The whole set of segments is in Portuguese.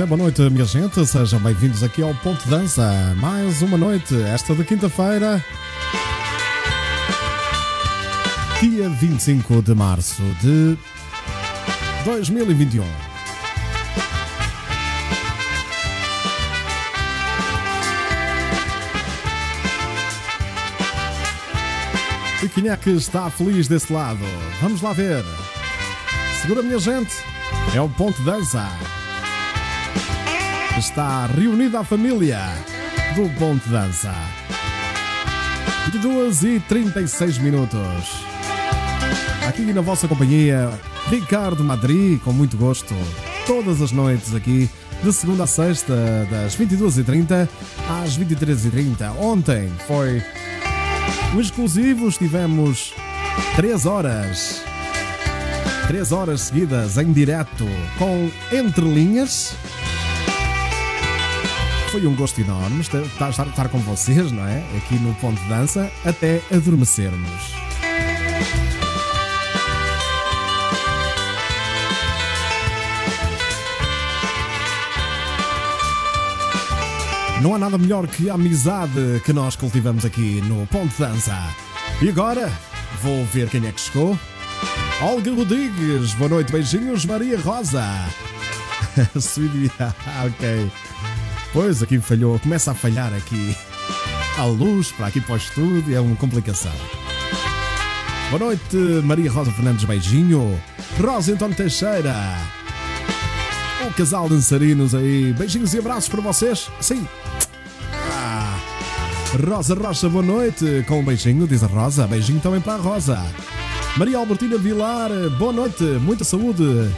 É, boa noite, minha gente. Sejam bem-vindos aqui ao Ponto Dança. Mais uma noite, esta de quinta-feira, dia 25 de março de 2021. E quem é que está feliz desse lado? Vamos lá ver. Segura, minha gente. É o Ponto Dança. Está reunida a família do Ponto Dança. 22 e 36 minutos. Aqui na vossa companhia, Ricardo Madri, com muito gosto, todas as noites aqui, de segunda a sexta, das 22h30 às 23h30. Ontem foi um exclusivo, estivemos 3 horas. 3 horas seguidas em direto com Entre Linhas. Foi um gosto enorme estar, estar, estar com vocês, não é? Aqui no Ponto de Dança, até adormecermos. Não há nada melhor que a amizade que nós cultivamos aqui no Ponto de Dança. E agora, vou ver quem é que chegou. Olga Rodrigues, boa noite, beijinhos, Maria Rosa. Sweetie, ok. Pois aqui falhou, começa a falhar aqui. A luz para aqui para o estúdio é uma complicação. Boa noite, Maria Rosa Fernandes, beijinho. Rosa António Teixeira. O casal dançarinos aí. Beijinhos e abraços para vocês. Sim. Ah. Rosa Rocha, boa noite. Com um beijinho, diz a Rosa. Beijinho também para a Rosa. Maria Albertina Vilar, boa noite. Muita saúde.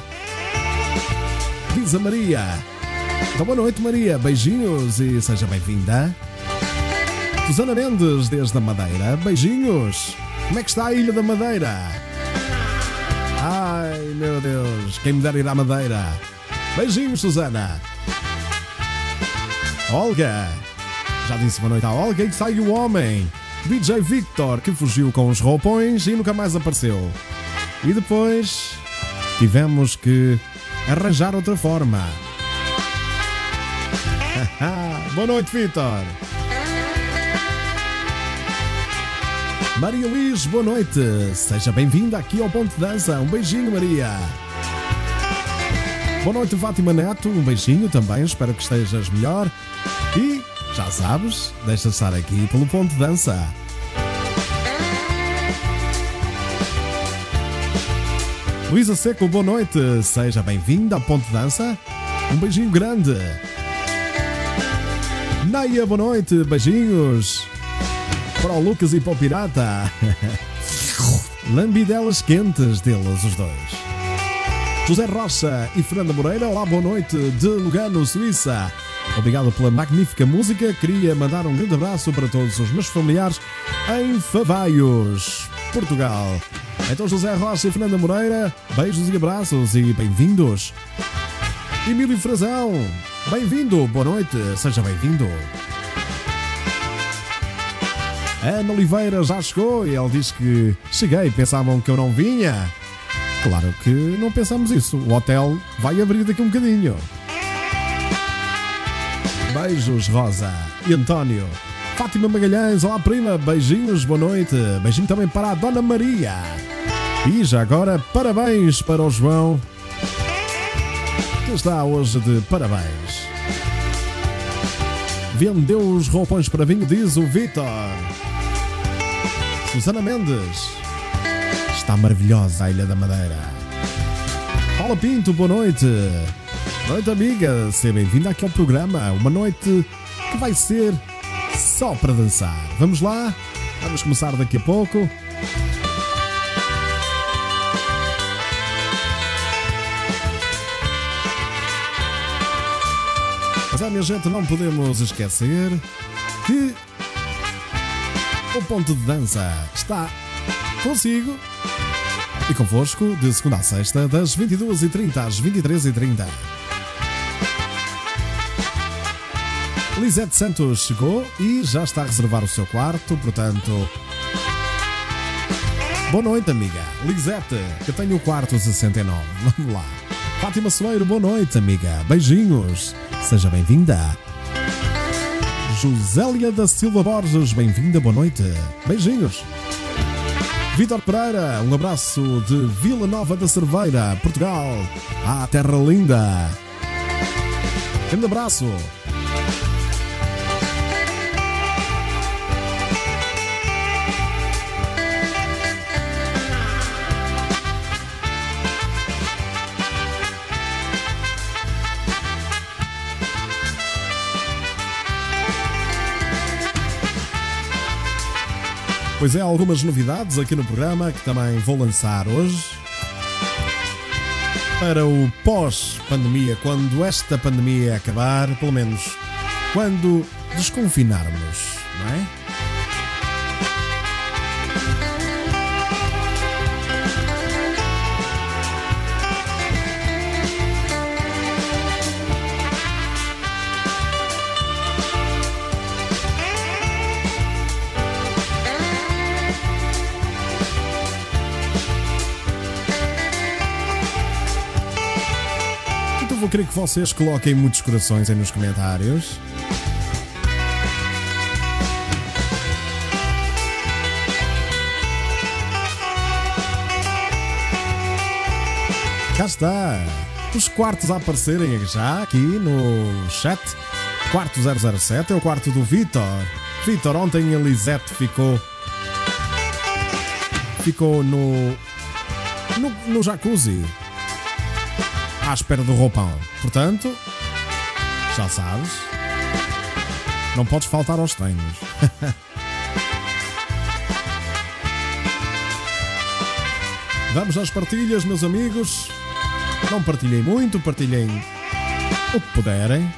Diz a Maria. Então, boa noite, Maria. Beijinhos e seja bem-vinda. Susana Mendes, desde a Madeira. Beijinhos. Como é que está a Ilha da Madeira? Ai, meu Deus. Quem me dera ir à Madeira. Beijinhos, Susana. Olga. Já disse boa noite à Olga e sai o homem. DJ Victor, que fugiu com os roupões e nunca mais apareceu. E depois tivemos que arranjar outra forma. Boa noite, Victor. Maria Luís, boa noite. Seja bem-vinda aqui ao Ponto de Dança. Um beijinho, Maria. Boa noite, Fátima Neto. Um beijinho também. Espero que estejas melhor. E, já sabes, deixa estar aqui pelo Ponto de Dança. Luísa Seco, boa noite. Seja bem-vinda ao Ponto de Dança. Um beijinho grande. Naia, boa noite. Beijinhos. Para o Lucas e para o Pirata. Lambidelas quentes deles, os dois. José Rocha e Fernanda Moreira, olá, boa noite de Lugano, Suíça. Obrigado pela magnífica música. Queria mandar um grande abraço para todos os meus familiares em Favaios, Portugal. Então, José Rocha e Fernanda Moreira, beijos e abraços e bem-vindos. Emílio Frazão, bem-vindo, boa noite, seja bem-vindo. Ana Oliveira já chegou e ele diz que cheguei, pensavam que eu não vinha. Claro que não pensamos isso. O hotel vai abrir daqui um bocadinho. Beijos, Rosa e António. Fátima Magalhães, olá prima, beijinhos, boa noite. Beijinho também para a Dona Maria. E já agora, parabéns para o João, está hoje de parabéns. Vendeu os roupões para vinho, diz o Vitor. Susana Mendes. Está maravilhosa a Ilha da Madeira. Paula Pinto, boa noite. Boa noite, amiga. Seja bem-vinda aqui ao programa. Uma noite que vai ser só para dançar. Vamos lá? Vamos começar daqui a pouco. Mas é, minha gente, não podemos esquecer que o ponto de dança está consigo e convosco de segunda a sexta, das 22h30 às 23h30. Lisete Santos chegou e já está a reservar o seu quarto, portanto. Boa noite, amiga. Lisete, eu tenho o quarto 69. Vamos lá. Fátima Soeiro, boa noite, amiga. Beijinhos. Seja bem-vinda. Josélia da Silva Borges, bem-vinda, boa noite. Beijinhos. Vitor Pereira, um abraço de Vila Nova da Cerveira, Portugal. Ah, terra linda. Um abraço. Pois é, algumas novidades aqui no programa que também vou lançar hoje. Para o pós-pandemia, quando esta pandemia acabar, pelo menos quando desconfinarmos, não é? Querer que vocês coloquem muitos corações aí nos comentários. Cá está. Os quartos a aparecerem já aqui no chat. Quarto 007 é o quarto do Vitor. Vitor, ontem a Lisette ficou. Ficou no. No, no jacuzzi. À espera do roupão. Portanto, já sabes. Não podes faltar aos treinos. Vamos às partilhas, meus amigos. Não partilhem muito, partilhem o que puderem.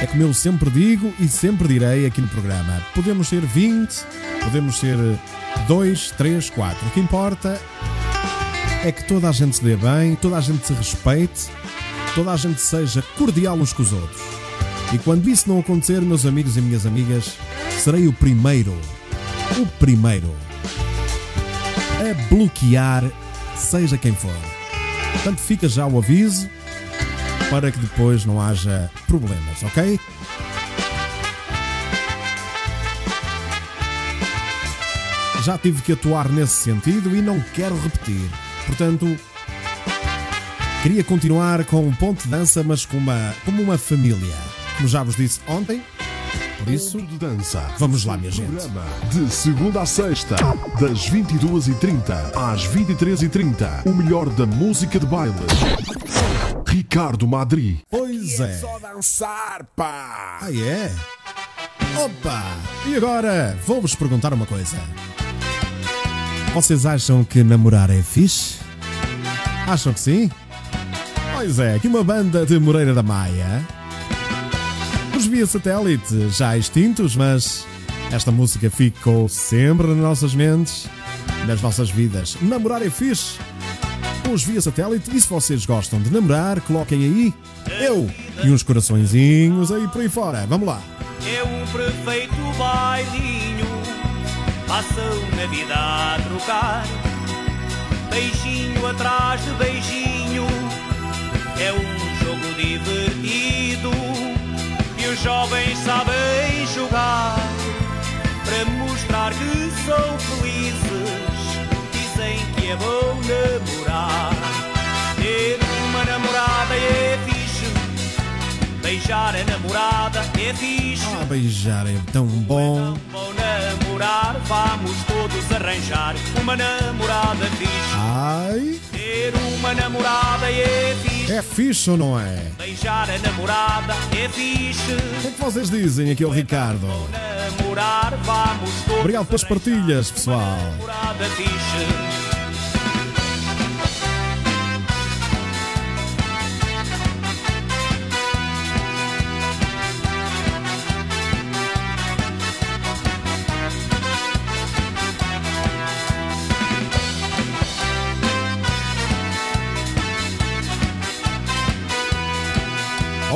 É como eu sempre digo e sempre direi aqui no programa: podemos ser 20, podemos ser 2, 3, 4. O que importa é que toda a gente se dê bem, toda a gente se respeite, toda a gente seja cordial uns com os outros. E quando isso não acontecer, meus amigos e minhas amigas, serei o primeiro, o primeiro, a bloquear seja quem for. Portanto, fica já o aviso para que depois não haja problemas, ok? Já tive que atuar nesse sentido e não quero repetir. Portanto, queria continuar com um ponto de dança, mas com uma, como uma família. Como já vos disse ontem, por isso, Ponto de dança. vamos lá, minha gente. Programa de segunda a sexta, das 22h30 às 23h30. O melhor da música de baile. Ricardo Madri. Pois é. Só dançar, pá! Ah, é? Opa! E agora, vou-vos perguntar uma coisa. Vocês acham que namorar é fixe? Acham que sim? Pois é, aqui uma banda de Moreira da Maia. Os via satélite já extintos, mas esta música ficou sempre nas nossas mentes, nas nossas vidas. Namorar é fixe. Os via satélite, e se vocês gostam de namorar, coloquem aí eu e uns coraçõezinhos aí por aí fora. Vamos lá. É um perfeito bailinho, passam na vida a trocar. Beijinho atrás de beijinho, é um jogo divertido. E os jovens sabem jogar, para mostrar que são felizes. Dizem que é bom namorar. Ter uma namorada é fixe, beijar a namorada é fixe. Ah, beijar é tão bom. Vou namorar, vamos todos arranjar uma namorada fixe. Ai, Ter uma namorada é fixe. é fixe ou não é? Beijar a namorada é fixe. O que é que vocês dizem aqui ao Ricardo? Namorar, vamos todos Obrigado pelas partilhas, pessoal. uma namorada fixe.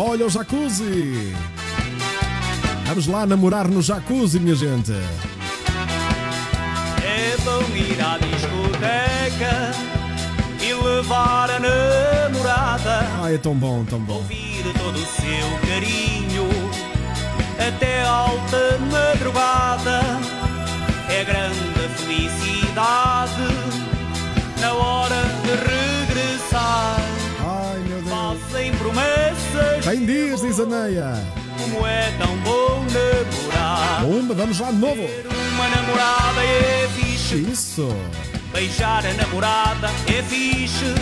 Olha o jacuzzi! Vamos lá namorar no jacuzzi, minha gente. É bom ir à discoteca e levar a namorada. Ai, é tão bom, tão bom. Ouvir todo o seu carinho até alta madrugada. É grande a felicidade na hora de regressar. Tem dias, diz a Neia. como é tão bom namorar. Uma, vamos lá de novo. Uma namorada é fixe. Isso. Beijar a namorada é fixe.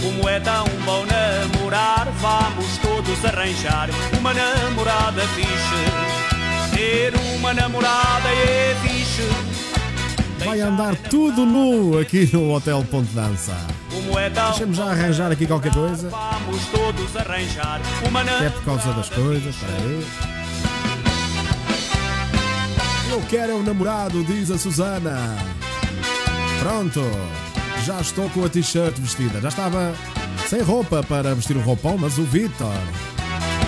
Como é tão bom namorar, vamos todos arranjar uma namorada fixe. Ter uma namorada é fixe. Vai andar tudo nu aqui no Hotel Ponte Dança. Como é tão Deixa-me já arranjar aqui qualquer coisa. Vamos todos arranjar uma é por causa das coisas. Eu quero é o namorado, diz a Susana. Pronto. Já estou com a t-shirt vestida. Já estava sem roupa para vestir o roupão, mas o Vitor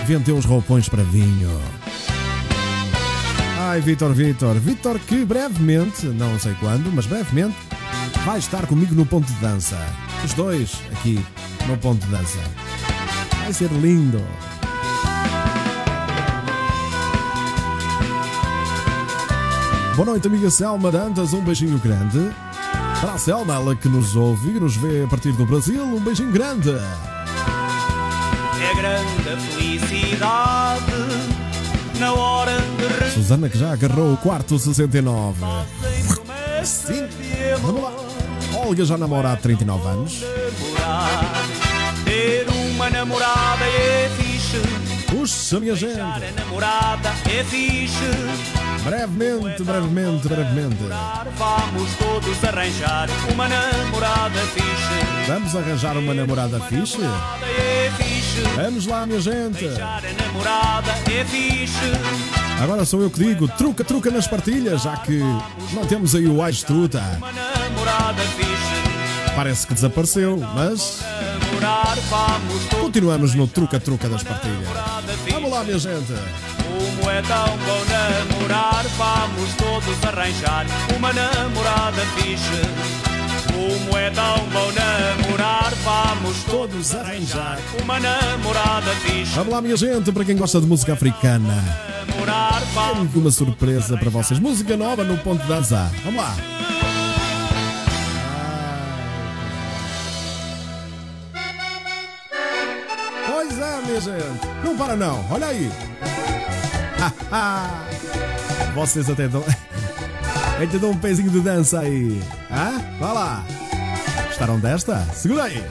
vendeu os roupões para vinho. Ai, Vitor, Vitor. Vitor que brevemente, não sei quando, mas brevemente, vai estar comigo no ponto de dança. Os dois aqui no ponto de dança. Vai ser lindo. Boa noite, amiga Selma Dantas. Um beijinho grande. Para a Selma, ela que nos ouve e nos vê a partir do Brasil, um beijinho grande. É grande a felicidade na hora de Susana que já agarrou o quarto 69. Sem promessas Sim. Vamos lá. Olga já namora há 39 anos. Ter uma namorada é fixe. Puxa, minha gente. Namorada é fixe. Brevemente, brevemente, brevemente. Vamos todos arranjar uma namorada fixe. Vamos arranjar uma namorada fixe? Vamos lá, minha gente. Beijar a namorada é fixe. Agora sou eu que digo, truca, truca nas partilhas, já que não temos aí o Ais Truta. Uma namorada fixe. Parece que desapareceu, mas continuamos no truca, truca das partilhas. Vamos lá, minha gente. Como é tão bom namorar, vamos todos arranjar uma namorada fixe. Como é tão bom namorar, vamos todos arranjar uma namorada fixe. Vamos lá, minha gente, para quem gosta de música africana. Tenho uma surpresa para vocês. Música nova no ponto de dança. Vamos lá. Pois é, minha gente. Não para não. Olha aí. Vocês até dão... Até dão um pezinho de dança aí. Hã? Vá lá. Gostaram desta? Segura aí.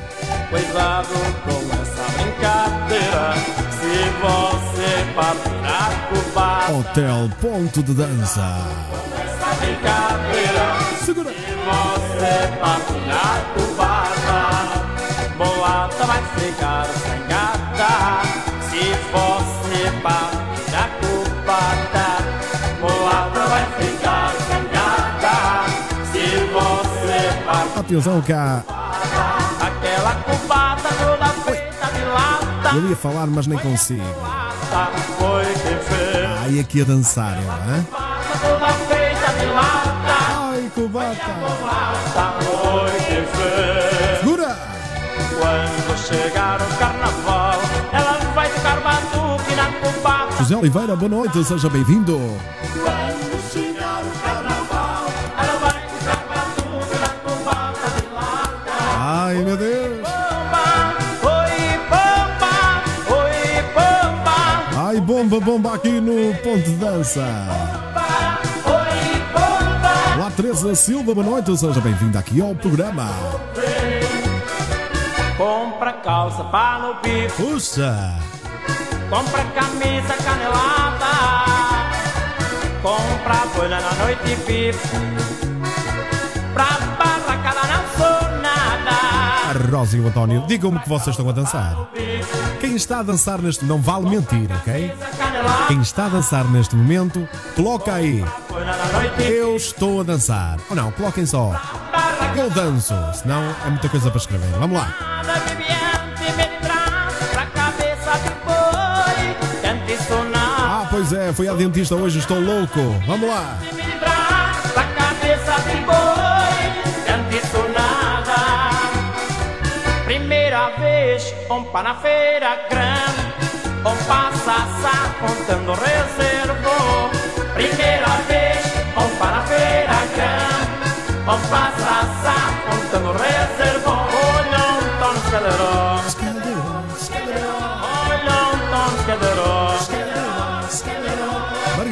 Cuidado com essa brincadeira. Se você partir a Hotel Ponto de Dança. essa brincadeira. Segura. Se você partir a culpada, bolada vai ficar sem gata. Se você partir a bolada vai ficar Atenção cá. aquela culpada toda feita de lata. Eu ia falar, mas nem consigo. Ai, aqui a dançar, eu, lata, Ai, cubata! Segura! Quando chegar o carnaval, ela vai ficar batuque na cubata. José Oliveira, boa noite, seja bem-vindo. Ai, bomba, aqui no ponto de dança. Olá, Teresa Silva, boa noite, seja bem-vinda aqui ao programa. Compra calça para no bico. Puxa! Compra camisa canelada Compra bolha na noite e pipo Rosa e o António, digam-me que vocês estão a dançar. Quem está a dançar neste... Não vale mentir, ok? Quem está a dançar neste momento, coloca aí. Eu estou a dançar. Ou não, coloquem só. Eu danço, senão é muita coisa para escrever. Vamos lá. Ah, pois é, foi à dentista hoje, estou louco. Vamos lá. Vez, um na feira grande, um passa contando reservou. Primeira vez, um na feira grande, um contando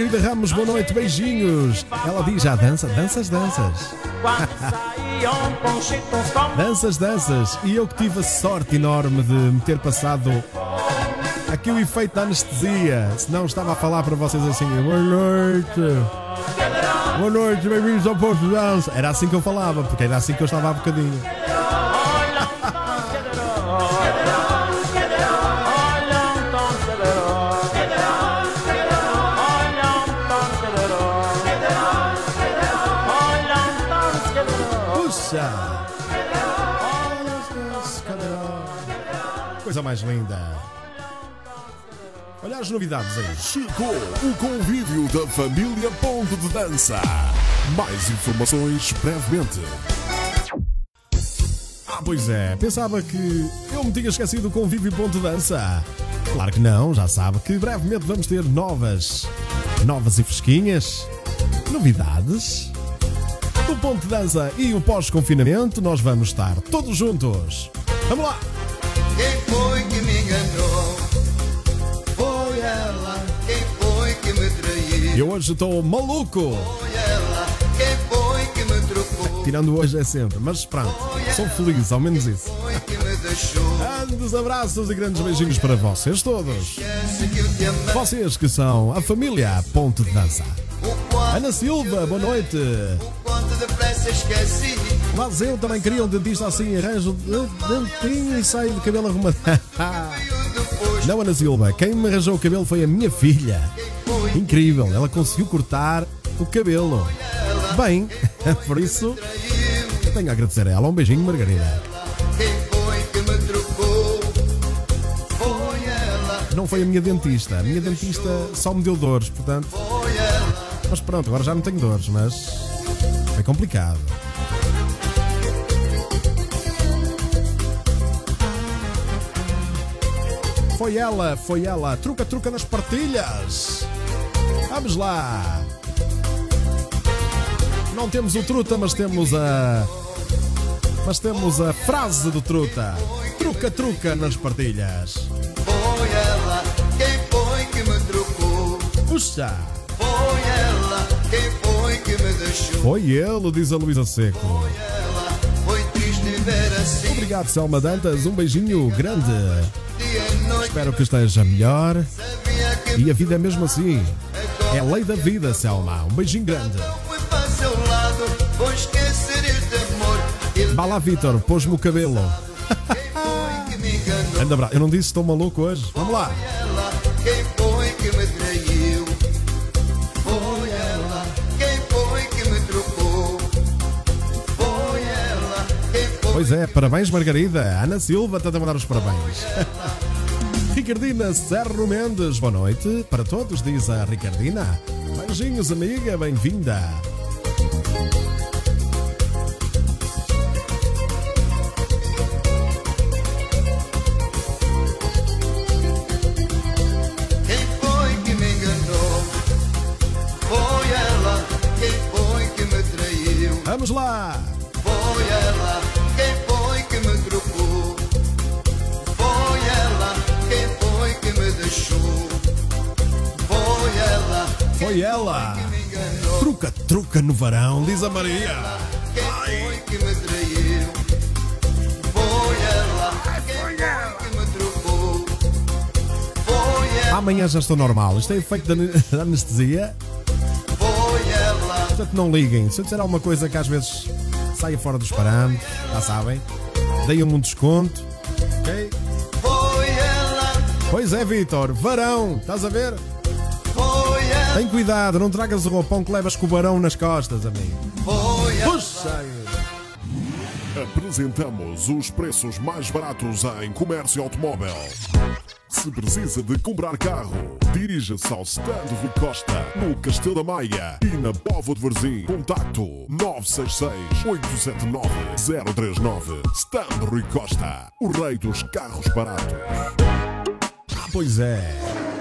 Margarida Ramos, boa noite, beijinhos. Ela diz: já dança, danças, danças. Danças, danças. E eu que tive a sorte enorme de me ter passado aqui o efeito da anestesia. Senão estava a falar para vocês assim: boa noite. Boa noite, bem-vindos ao posto de dança. Era assim que eu falava, porque era assim que eu estava há bocadinho. Mais linda. Olha as novidades aí. Chegou o convívio da família Ponto de Dança. Mais informações brevemente. Ah, pois é, pensava que eu me tinha esquecido do convívio ponto de dança. Claro que não, já sabe que brevemente vamos ter novas, novas e fresquinhas novidades. O ponto de dança e o pós-confinamento, nós vamos estar todos juntos. Vamos lá! Quem foi que me enganou? Foi ela. Quem foi que me traiu? Eu hoje estou maluco! Foi ela. Quem foi que me trocou? Tirando hoje é sempre, mas pronto, sou feliz, ao menos isso. Grandes abraços e grandes beijinhos para vocês todos. Vocês que são a família Ponto de Dança. Ana Silva, boa noite. o quanto depressa esqueci. Mas eu também queria um dentista assim, arranjo de dentinho e saio de cabelo arrumado. Não, Ana Silva, quem me arranjou o cabelo foi a minha filha. Incrível, ela conseguiu cortar o cabelo. Bem, por isso tenho a agradecer a ela. Um beijinho, Margarida. Não foi a minha dentista. A minha dentista só me deu dores, portanto. Mas pronto, agora já não tenho dores, mas foi complicado. Foi ela, foi ela. Truca, truca nas partilhas. Vamos lá. Não temos o truta, mas temos a. Mas temos a frase do truta. Truca, truca nas partilhas. Foi ela. Quem foi que me trocou? Puxa! Foi ela. Quem foi que me deixou? Foi ele, diz a Luísa Seco. ela. Foi triste ver assim. Obrigado, Selma Dantas. Um beijinho grande. Espero que esteja melhor. E a vida é mesmo assim. É a lei da vida, Selma. Um beijinho grande. lá, Vitor. Pôs-me o cabelo. Anda. Eu não disse estou maluco hoje. Vamos lá. Pois é, parabéns, Margarida. Ana Silva está a mandar os parabéns. Ricardina Serro Mendes, boa noite para todos, diz a Ricardina. Beijinhos, amiga, bem-vinda. Quem foi Foi ela. Truca, truca no varão, diz a Maria. Ela. Amanhã já estou normal. Isto é efeito da ane- da anestesia. Portanto, não liguem. Se eu disser alguma coisa que às vezes saia fora dos parâmetros, já sabem, deem-me um desconto. Ok? Pois é, Vitor. Varão, estás a ver? Tem cuidado, não tragas o roupão que levas com o barão nas costas, amigo. Puxa! Apresentamos os preços mais baratos em comércio automóvel. Se precisa de comprar carro, dirija-se ao Stand Rui Costa, no Castelo da Maia e na Póvoa de Varzim. Contacto 966-879-039. Stand Rui Costa, o rei dos carros baratos. Ah, pois é.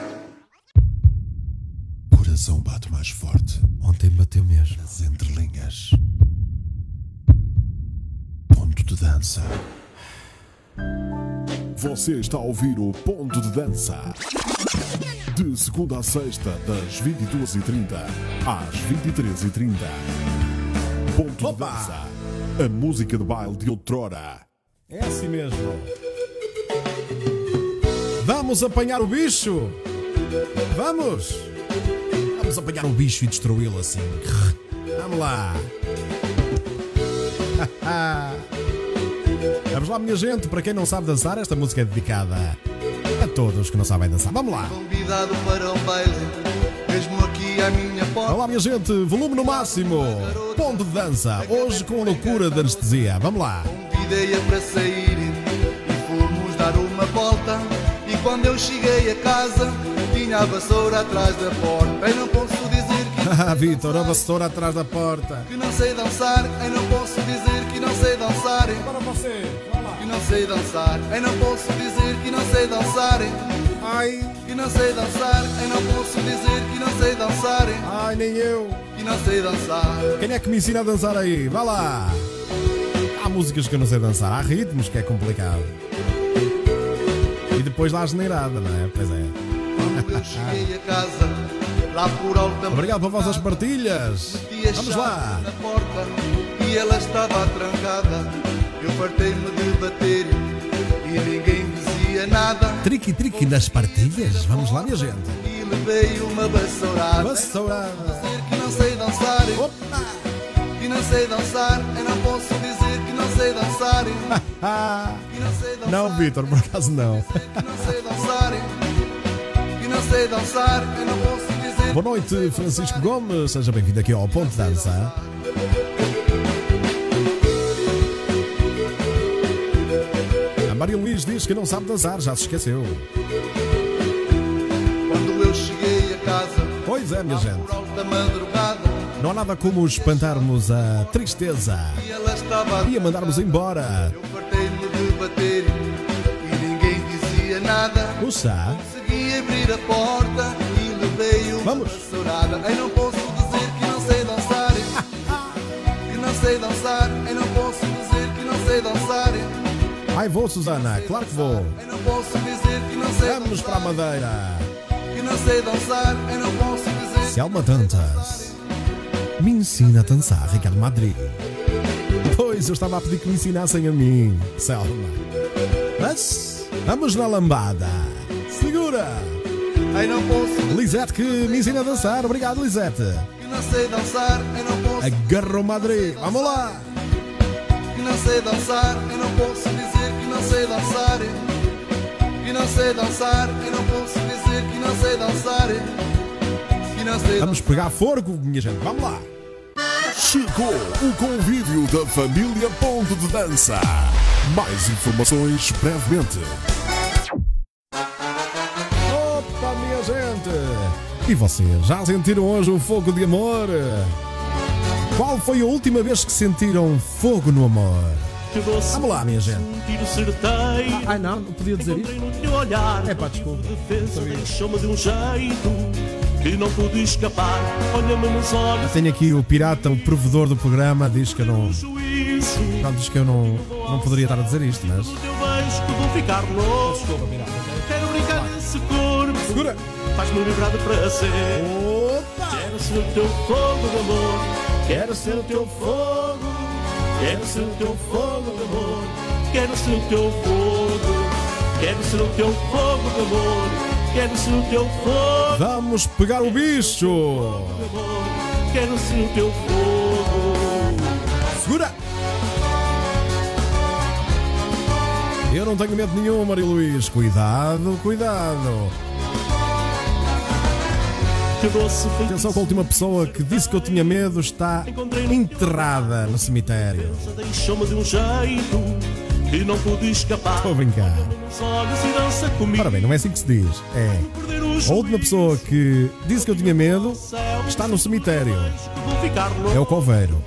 Coração bate mais forte Ontem bateu mesmo. nas entrelinhas. Ponto de dança. Você está a ouvir o Ponto de Dança. De segunda a sexta, das 22h30 às 23h30. Ponto de Opa! Dança. A música de baile de outrora. É assim mesmo. Vamos apanhar o bicho! Vamos! Vamos apanhar o bicho e destruí-lo assim. Vamos lá! Vamos lá, minha gente. Para quem não sabe dançar, esta música é dedicada a todos que não sabem dançar. Vamos lá! Convidado para um baile, mesmo aqui à minha porta. Olá, minha gente. Volume no máximo. Ponto de dança. Hoje com a loucura da anestesia. Vamos lá! Convidei-a para sair e fomos dar uma volta. Quando eu cheguei a casa, tinha a vassoura atrás da porta. Eu não posso dizer que, Ah, Vitor, a vassoura atrás da porta. que não sei dançar. Eu não posso dizer que não sei dançar. Para você. Vai lá. Que não sei dançar. Eu não posso dizer que não sei dançar. Ai, Que não sei dançar. Eu não posso dizer que não sei dançar. ai, nem eu. Que não sei dançar. Quem é que me ensina a dançar aí? Vá lá! Há músicas que eu não sei dançar, há ritmos que é complicado. Depois dá a geneirada, não é? Pois é. Quando eu cheguei a casa, lá por alta Obrigado por vossas partilhas. Vamos lá! Na porta e ela estava trancada. Eu fartei-me de bater e ninguém dizia nada. Triqui, triqui nas partilhas. Vamos lá, minha gente. E levei uma vassourada. Vassourada. Dizer que não sei dançar, Opa! que não sei dançar. Eu não posso dizer sei dançar. Não Vitor, por acaso não. Boa noite, Francisco Gomes. Seja bem-vindo aqui ao Ponto Dança. A Maria Luís diz que não sabe dançar, já se esqueceu. Quando eu cheguei a casa, Pois é, minha gente. Não há nada como espantarmos a tristeza e a mandarmos embora. Eu de bater e ninguém dizia nada. Puxa, Consegui abrir a porta e levei uma Vamos. vassourada. Eu não posso dizer que não sei dançar. Que não sei dançar. Eu não posso dizer que não sei dançar. ai vou, Susana, claro que vou. Eu não posso dizer que não sei Vamos para a dançar. Madeira. Que não sei dançar. Eu não posso dizer. Selma Dantas, me ensina a dançar, Ricardo Madrid. Pois eu estava a pedir que me ensinassem a mim, Selma. Mas vamos na lambada. Segura! Eu não posso Lisete que me ensina a dançar. Obrigado, Lisete. que não sei dançar. Eu não posso Agarrou Madrid. Vamos lá! que não sei dançar. Eu não posso dizer que não sei dançar. Que não sei dançar. Eu não posso dizer que não sei dançar. Que não sei Vamos pegar fogo, minha gente. Vamos lá! Chegou o convívio da família Ponto de Dança. Mais informações brevemente. Opa, minha gente! E vocês, já sentiram hoje o fogo de amor? Qual foi a última vez que sentiram fogo no amor? Vamos lá, minha gente. Um. Ai não, não podia dizer olhar. É pá, desculpa. Deixou-me de um jeito que não pude escapar. Olha-me nos olhos, Tenho aqui o pirata, o provedor do programa, diz que eu não. Pronto, diz que eu não, não poderia estar a dizer isto, mas. Desculpa, pirata. Quero brincar nesse corpo. Segura! Faz-me vibrar de prazer. Opa! Quero ser o teu fogo de amor. Quero ser o teu fogo. Quero ser o teu fogo de amor. Quero ser o teu fogo. Quero ser o teu fogo de amor. Quero ser o teu fogo Vamos pegar o bicho! de amor. Quero ser o teu fogo. Segura! Eu não tenho medo nenhum, Maria Luís. Cuidado, cuidado. Atenção que a última pessoa que disse que eu tinha medo está enterrada no cemitério. Deixou-me de um jeito e não pude escapar. Estou a brincar. Ora bem, não é assim que se diz. É. A última pessoa que disse que eu tinha medo está no cemitério. É o coveiro.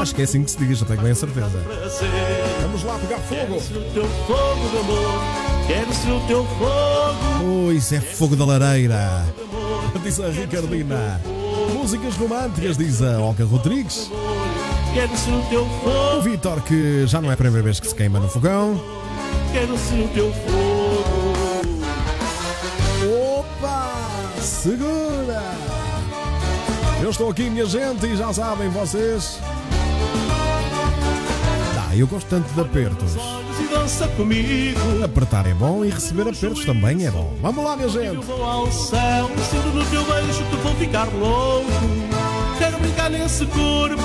Acho que é assim que se diz, eu tenho bem a certeza. Vamos lá pegar fogo. Quero ser o teu fogo de amor. Quero ser o teu fogo. Oh, isso é fogo da lareira. Diz a Ricardina. Músicas românticas, diz a Olga Rodrigues. Quero ser o teu O fogo. Vitor, que já não é a primeira vez que se queima no fogão. Quero ser o teu fogo. Opa! Segura! Eu estou aqui, minha gente, e já sabem vocês. Ah, eu gosto tanto de apertos. Apertar é bom e receber apertos também é bom. Vamos lá, minha Eu gente! vou ao céu, sinto no teu beijo que vou ficar louco. Quero brincar nesse corpo,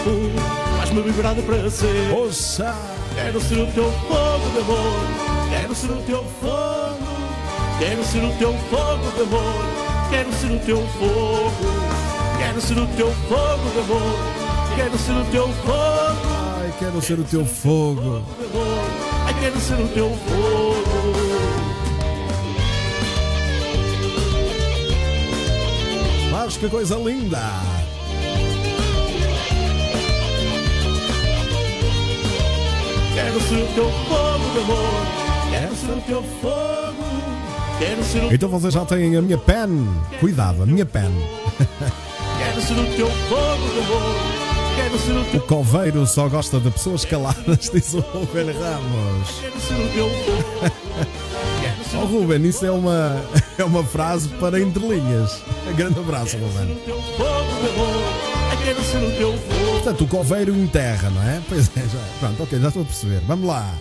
faz-me vibrar de prazer. Ouça! Quero ser o teu fogo de amor. Quero ser o teu fogo. Quero ser o teu fogo de amor. Quero ser o teu fogo. Quero ser o teu fogo de amor. Quero ser o teu fogo Ai, quero ser o teu fogo. Ai, quero ser o teu fogo. Mas que coisa linda! Quero ser o teu fogo de amor. Quero ser o teu fogo. O, Então vocês já têm a minha pen. Cuidado, a minha pen. quero ser o teu fogo de amor. O coveiro só gosta de pessoas caladas, diz o Ruben Ramos. Oh Ruben, isso é uma, é uma frase para entrelinhas. Grande abraço, Ruben. O teu fogo de amor. Ai, quero ser o teu fogo. Portanto, o coveiro enterra, não é? Pois é, já. Pronto, ok, já estou a perceber. Vamos lá.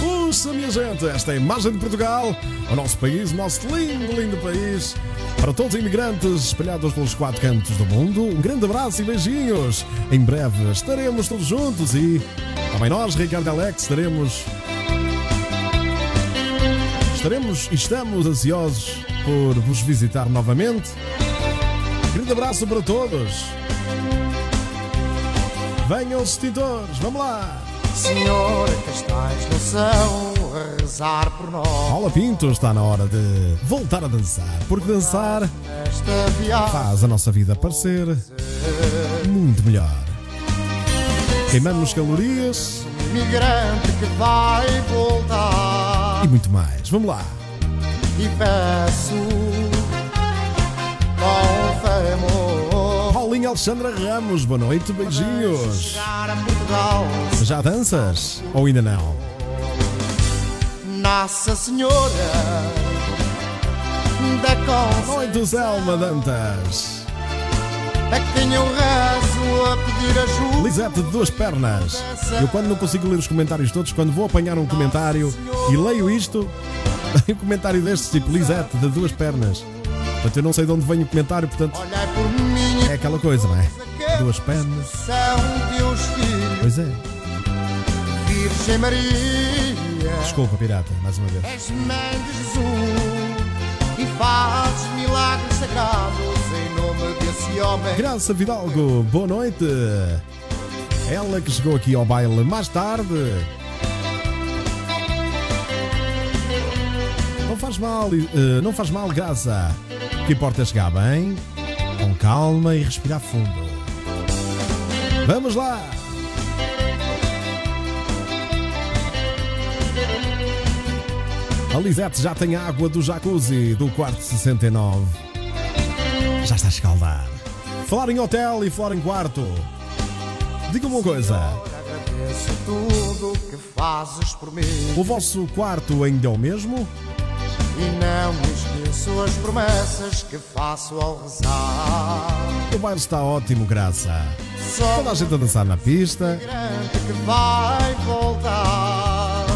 Puxa, minha gente, esta é a imagem de Portugal, o nosso país, o nosso lindo, lindo país. Para todos os imigrantes espalhados pelos quatro cantos do mundo, um grande abraço e beijinhos. Em breve estaremos todos juntos e também nós, Ricardo e Alex, estaremos. Estaremos e estamos ansiosos por vos visitar novamente. Grande abraço para todos. Venham os extintores, vamos lá. Senhor, que estás no céu a rezar por nós. Paula Pinto está na hora de voltar a dançar, porque dançar faz a nossa vida parecer muito melhor. Queimamos calorias imigrante que vai voltar. e muito mais. Vamos lá. E peço amor, Paulinha Alexandra Ramos, boa noite, beijinhos. Já danças? Ou ainda não? Nossa Senhora da Conce, Noite, Selma Dantas. a quem eu rezo a pedir ajuda. Lisete de duas pernas. Eu quando não consigo ler os comentários todos, quando vou apanhar um comentário e leio isto, um comentário destes tipo Lisete de duas pernas. Portanto, eu não sei de onde vem o comentário, portanto, é aquela coisa, não é? Duas pernas. filhos, Pois é. Virgem Maria. Desculpa, pirata, mais uma vez. És mãe de Jesus e fazes milagres sagrados em nome desse homem. Graça Vidalgo, boa noite. Ela que chegou aqui ao baile mais tarde. Não faz mal, eh, não faz mal, Graça. Que importa é chegar bem, com calma e respirar fundo. Vamos lá! A Lisete já tem água do jacuzzi do quarto 69. Já está a escaldar. Falar em hotel e falar em quarto. Diga-me uma coisa: Agradeço tudo que fazes por mim o vosso quarto ainda é o mesmo? e não esqueço as promessas que faço ao rezar. O baile está ótimo, graça. Só Toda a gente a dançar na pista. que vai voltar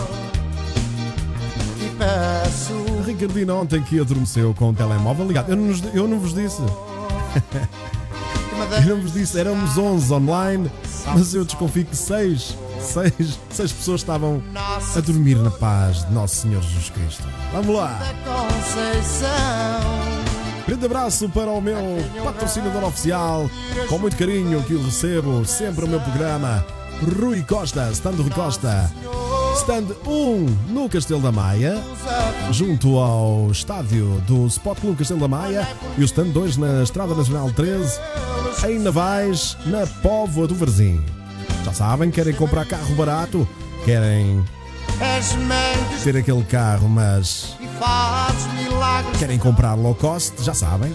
e peço A Ricardina ontem que adormeceu com o telemóvel ligado. Eu não, eu não vos disse. Eu não vos disse. Éramos 11 online, mas eu desconfio que 6, 6, 6 pessoas estavam a dormir na paz de Nosso Senhor Jesus Cristo. Vamos lá! Grande abraço para o meu patrocinador oficial, com muito carinho que o recebo sempre no meu programa, Rui Costa, stand Rui Costa. Stand 1 no Castelo da Maia, junto ao estádio do Sport Clube Castelo da Maia. E o stand 2 na Estrada Nacional 13, em Navais, na Póvoa do Varzim. Já sabem, querem comprar carro barato, querem ter aquele carro, mas querem comprar low cost, já sabem.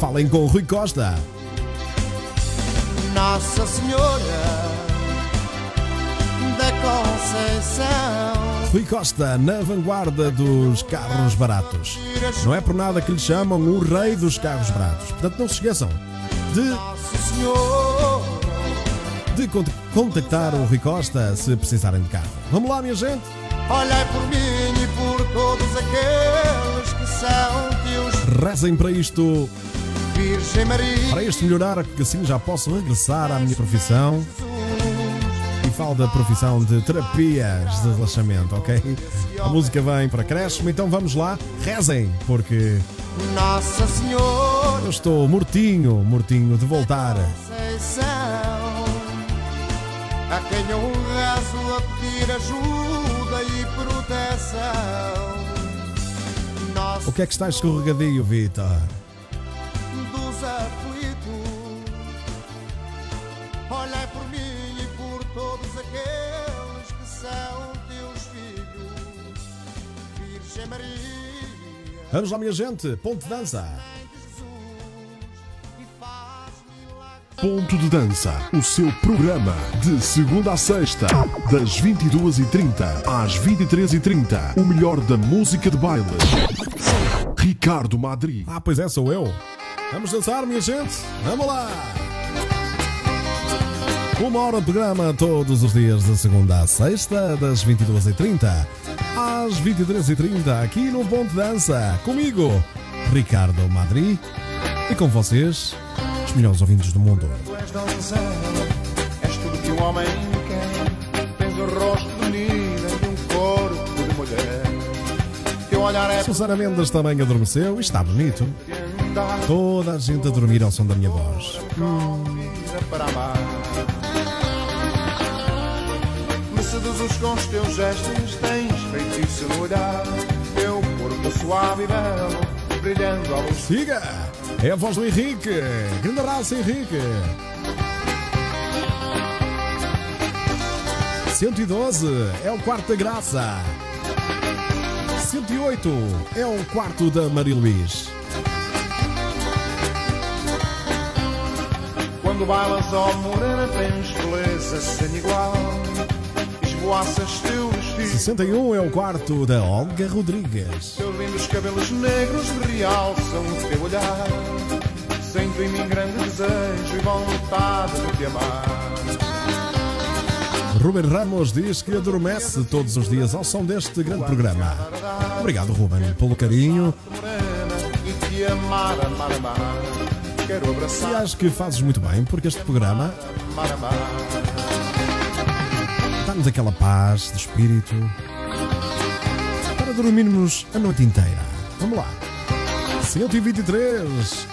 Falem com o Rui Costa. Nossa Senhora da Conceição. Rui Costa, na vanguarda dos carros baratos. Não é por nada que lhe chamam o rei dos carros baratos. Portanto, não se esqueçam de. De cont- contactar o Rui Costa se precisarem de carro. Vamos lá, minha gente. Olhai por mim e por todos aqueles que são teus. Rezem para isto, Virgem Maria. para isto melhorar, porque assim já posso regressar à minha profissão. E falo da profissão de terapias de relaxamento, ok? A música vem para crescimento, então vamos lá, rezem, porque Nossa Senhora. eu estou mortinho, mortinho de voltar. A quem rezo a pedir ajuda e proteção. Nosso O que é que está escorregadio, Vitor? dos aflitos. Olhai por mim e por todos aqueles que são teus filhos. Virgem Maria, Vamos lá, minha gente, ponto de dança. Ponto de Dança, o seu programa de segunda a sexta, das 22h30 às 23h30. O melhor da música de baile. Ricardo Madri. Ah, pois é, sou eu. Vamos dançar, minha gente? Vamos lá! Uma hora de programa todos os dias, de segunda a sexta, das 22h30 às 23h30, aqui no Ponto de Dança. Comigo, Ricardo Madri, e com vocês, os melhores ouvintes do mundo. Tu és donzela, és tudo que um homem quer. Tens o rosto de menina e um corpo de mulher. Teu olhar é Susana Mendes também adormeceu e está bonito. Toda a gente a dormir ao som da minha voz. Me seduzes com os teus gestos, tens feitiço no olhar. Teu corpo suave e belo, brilhando à luz. Siga! É a voz do Henrique! Grande abraço, Henrique! 112 é o quarto da Graça. 108 é o quarto da Maria Luís. Quando bailas, ó morena, tens beleza sem igual. Esvoaças teu. 61 é o quarto da Olga Rodrigues. Teus lindos cabelos negros realçam o teu olhar. Sinto em mim grande desejo e vontade de te amar. Ruben Ramos diz que adormece todos os dias ao som deste grande programa. Obrigado, Ruben, pelo carinho e acho que fazes muito bem porque este programa. Dá-nos aquela paz de espírito para dormirmos a noite inteira. Vamos lá. 123.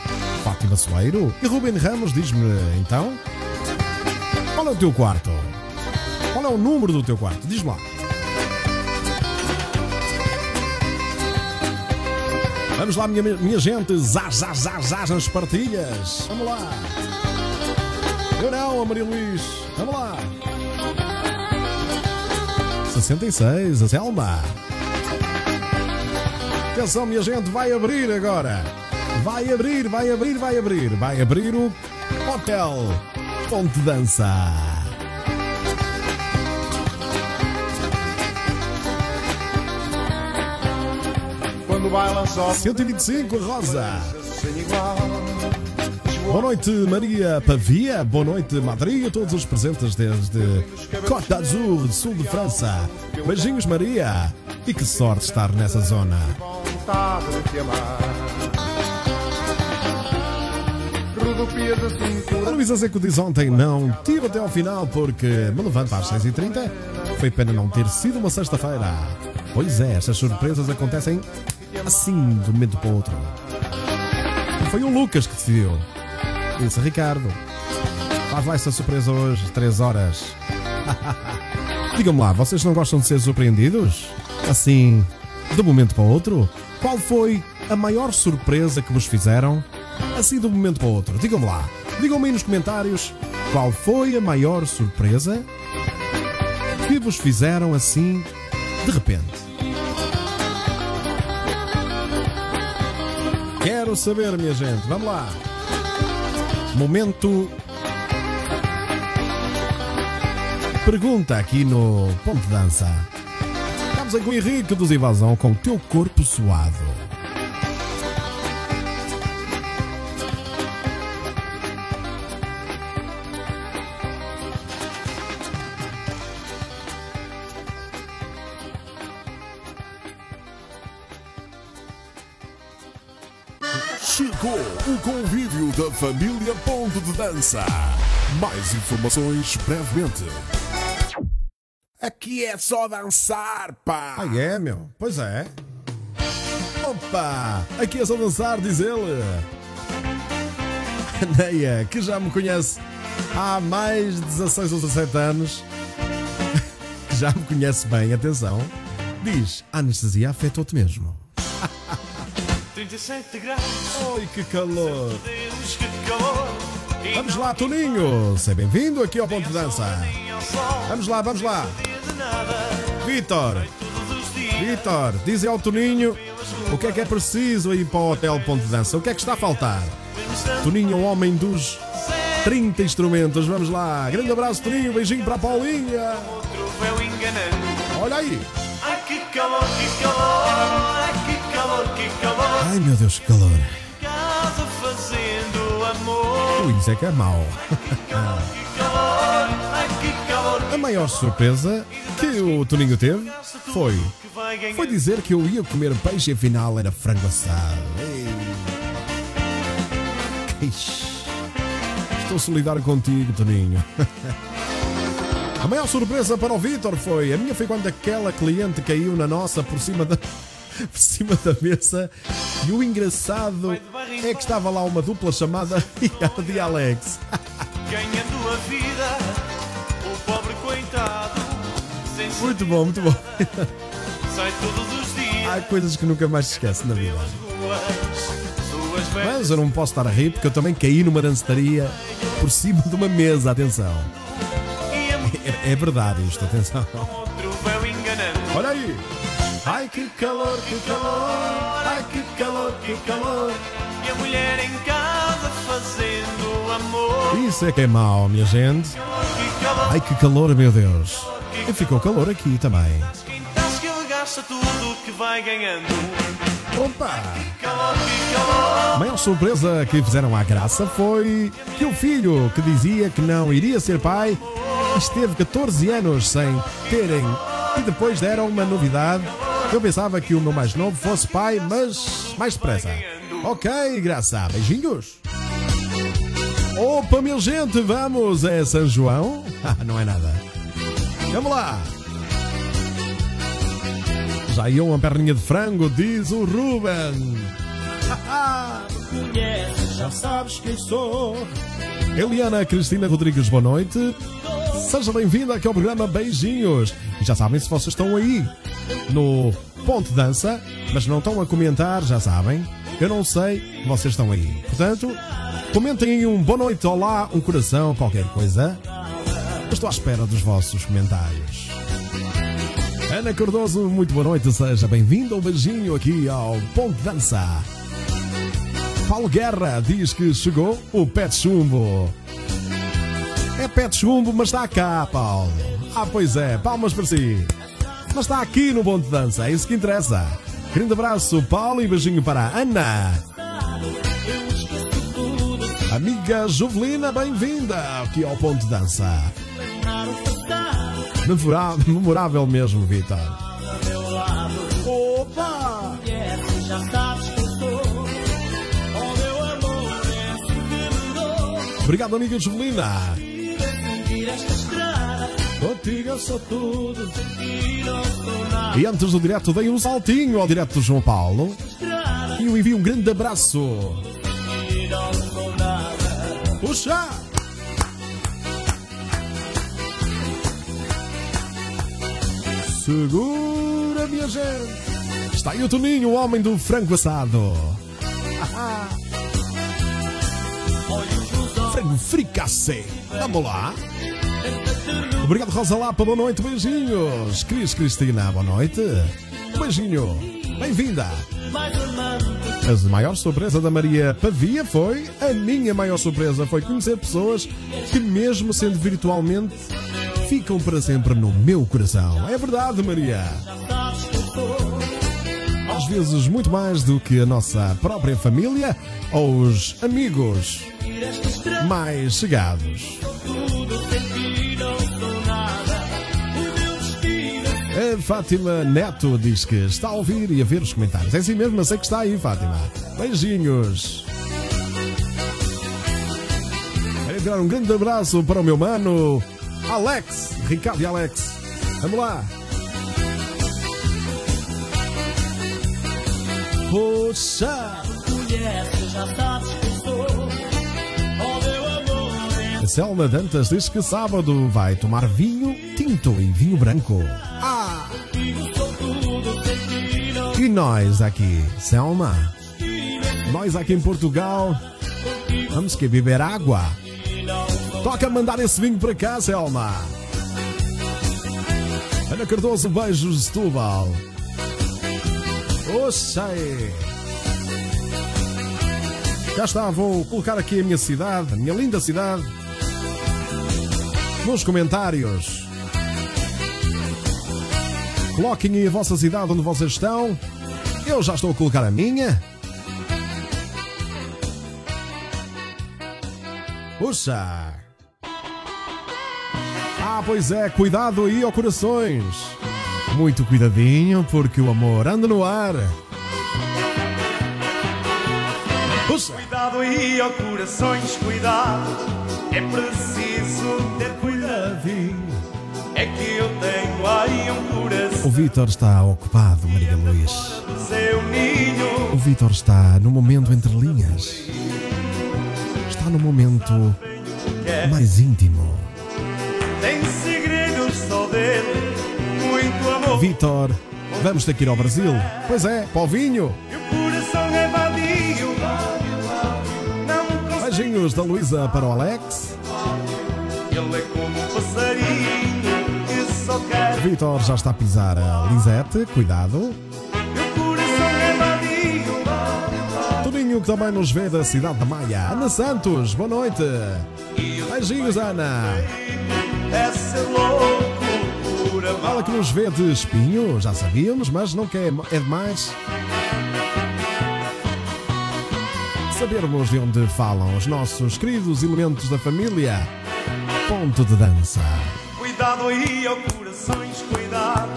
Fátima Soeiro e Ruben Ramos diz-me então qual é o teu quarto? Qual é o número do teu quarto? Diz lá. Vamos lá, minha, minha gente. Zaz, zaz, zaz, zaz nas partilhas. Vamos lá. Eu não, Maria Luís. Vamos lá. 66, a Selma. Atenção, minha gente, vai abrir agora. Vai abrir, vai abrir, vai abrir. Vai abrir o Hotel Ponte Dança. Quando bailas, ó 125, Rosa. sem igual. Boa noite, Maria Pavia. Boa noite, Madrid. A todos os presentes desde Côte d'Azur, sul de França. Beijinhos, Maria. E que sorte estar nessa zona. A Luísa Seco diz ontem não tive até ao final porque me levanto às 6h30. Foi pena não ter sido uma sexta-feira. Pois é, estas surpresas acontecem assim, de um momento para o outro. E foi o Lucas que decidiu. Disse Ricardo. Lá essa surpresa hoje, 3 horas. Digam-me lá, vocês não gostam de ser surpreendidos? Assim, de um momento para o outro? Qual foi a maior surpresa que vos fizeram? Assim, de um momento para o outro. Digam-me lá. Digam-me aí nos comentários qual foi a maior surpresa que vos fizeram assim, de repente. Quero saber, minha gente. Vamos lá. Momento. Pergunta aqui no Ponto Dança. Estamos aí com o Henrique dos Invasão com o teu corpo suado. Chegou o convívio da família Ponto de Dança. Mais informações brevemente. Aqui é só dançar, pá! Ah, é, meu? Pois é. Opa! Aqui é só dançar, diz ele. Neia, que já me conhece há mais de 16 ou 17 anos, que já me conhece bem, atenção, diz: a anestesia afetou-te mesmo. 37 graus, Oi, que calor! Vamos lá, Toninho! Seja bem-vindo aqui ao Ponto de Dança. Vamos lá, vamos lá. Vitor, Vitor, diz ao Toninho o que é que é preciso aí para o Hotel Ponto de Dança. O que é que está a faltar? Toninho o homem dos 30 instrumentos. Vamos lá. Grande abraço, Toninho. Beijinho para a Paulinha. Olha aí. Ai que calor, que calor, ai que calor, que calor. Ai, meu Deus, que calor. Ui, isso é que é mau. A maior surpresa que o Toninho teve foi, foi dizer que eu ia comer peixe e afinal era frango assado. Ei. Estou solidário contigo, Toninho. A maior surpresa para o Vitor foi. A minha foi quando aquela cliente caiu na nossa por cima da, por cima da mesa. E o engraçado é que estava lá uma dupla chamada Ricardo e Alex. Ganhando a vida, o pobre coitado. Muito bom, muito bom. Sai todos os dias Há coisas que nunca mais se esquece na vida. Mas eu não posso estar a rir porque eu também caí numa dançaria por cima de uma mesa. Atenção. É, é verdade isto, atenção. Olha aí. Ai que calor, que calor. Ai que calor, que calor. E a mulher em casa fazendo amor. Isso é que é mau, minha gente. Ai que calor, meu Deus. E ficou calor aqui também. Opa! A maior surpresa que fizeram à graça foi que o filho que dizia que não iria ser pai esteve 14 anos sem terem e depois deram uma novidade. Eu pensava que o meu mais novo fosse pai, mas mais depressa. Ok, graça. Beijinhos. Opa, minha gente, vamos a São João? Ah, não é nada. Vamos lá. Já ia uma perninha de frango, diz o Ruben. Já sabes quem sou. Eliana Cristina Rodrigues, boa noite. Seja bem-vinda aqui ao programa Beijinhos. E já sabem, se vocês estão aí no Ponto Dança, mas não estão a comentar, já sabem. Eu não sei, vocês estão aí. Portanto, comentem aí um boa noite, olá, um coração, qualquer coisa. Estou à espera dos vossos comentários. Ana Cardoso, muito boa noite, seja bem-vinda. Um beijinho aqui ao Ponto Dança. Paulo Guerra diz que chegou o Pet Chumbo. É Pet Chumbo, mas está cá, Paulo. Ah, pois é, palmas para si. Mas está aqui no Ponto Dança, é isso que interessa. Grande abraço, Paulo, e beijinho para a Ana. Amiga Jovelina, bem-vinda aqui ao Ponto Dança. Memorável, memorável mesmo, Vitor. Opa! Obrigado, amiga Jovelina esta estrada. Contigo eu sou tudo e não sou nada. E antes do direto, dei um saltinho ao direto do João Paulo. E eu envio um grande abraço. Puxa! Segura, minha gente! Está aí o Toninho, o homem do frango assado. frango fricassé. Vamos lá! Obrigado, Rosa Lapa. Boa noite, beijinhos. Cris Cristina, boa noite. Beijinho. Bem-vinda. A maior surpresa da Maria Pavia foi a minha maior surpresa foi conhecer pessoas que mesmo sendo virtualmente ficam para sempre no meu coração. É verdade, Maria. Às vezes muito mais do que a nossa própria família ou os amigos mais chegados. A Fátima Neto diz que está a ouvir e a ver os comentários. É assim mesmo, eu sei que está aí, Fátima. Beijinhos. Quero um grande abraço para o meu mano Alex, Ricardo e Alex. Vamos lá. Poxa! A Selma Dantas diz que sábado vai tomar vinho tinto e vinho branco. E nós aqui, Selma? Nós aqui em Portugal, vamos que beber água. Toca mandar esse vinho para cá, Selma. Ana Cardoso, beijos Setúbal. Oxai! Cá está, vou colocar aqui a minha cidade, a minha linda cidade, nos comentários. Coloquem aí a vossa cidade onde vocês estão. Eu já estou a colocar a minha. Puxa! Ah, pois é, cuidado aí, ó corações. Muito cuidadinho, porque o amor anda no ar. Puxa! Cuidado aí, ó corações, cuidado. É preciso ter cuidadinho. É que eu tenho aí um coração Vítor está ocupado, Maria Luís. O Vítor está no momento entre linhas. Está no momento mais íntimo. Tem segredos só dele. Muito amor. Vítor, vamos ter que ir ao Brasil? Pois é, para o vinho. O coração é. Beijinhos da Luísa para o Alex. Ele é como Vítor já está a pisar a Lisete, cuidado. Toninho que também nos vê da cidade da Maia. Ana Santos, boa noite. Beijinhos, Ana. Ela que nos vê de espinho, já sabíamos, mas não quer, é demais. Sabermos de onde falam os nossos queridos elementos da família. Ponto de dança. Cuidado aí, ó corações, cuidado.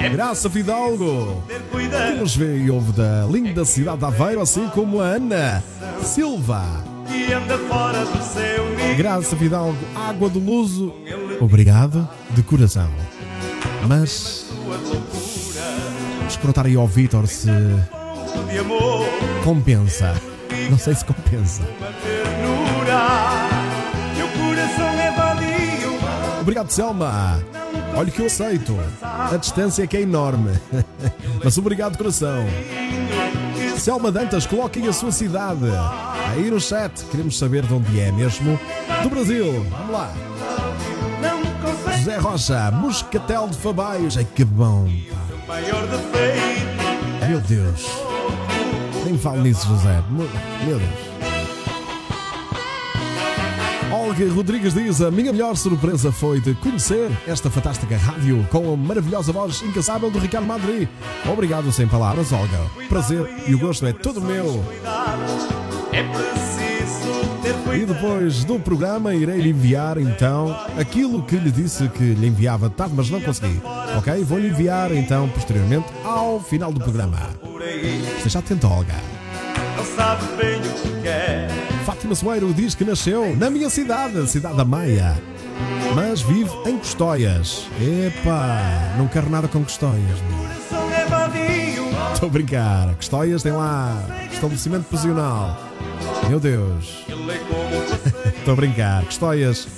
É Graça Fidalgo, que nos vê e ouve da linda cidade de Aveiro, assim como a Ana Silva. E anda fora do seu. Graça Fidalgo, água do Luso. Obrigado, de coração. Mas, vamos perguntar aí ao Vítor se Ponto de amor. compensa. Não sei se compensa. Uma ternura. O coração é. Obrigado, Selma. Olha que eu aceito. A distância é que é enorme. Mas obrigado, coração. Selma Dantas, coloquem a sua cidade. Aí no chat, queremos saber de onde é mesmo. Do Brasil. Vamos lá. José Rocha, Moscatel de Fabaios. Ai que bom. Defeito. Meu Deus. Nem me fale nisso, José. Meu Deus. Olga Rodrigues diz: A minha melhor surpresa foi de conhecer esta fantástica rádio com a maravilhosa voz incansável do Ricardo Madri. Obrigado sem palavras, Olga. Prazer e o gosto é todo meu. É preciso ter E depois do programa irei lhe enviar então aquilo que lhe disse que lhe enviava tarde, mas não consegui. Ok? Vou-lhe enviar então posteriormente ao final do programa. Esteja atento, Olga. Não sabe bem o que quer. Fátima Soeiro diz que nasceu na minha cidade, cidade da Maia, mas vive em Custóias. Epa, não quero nada com Custóias. Estou a brincar. Custóias tem lá estabelecimento prisional. Meu Deus, estou a brincar. Custóias,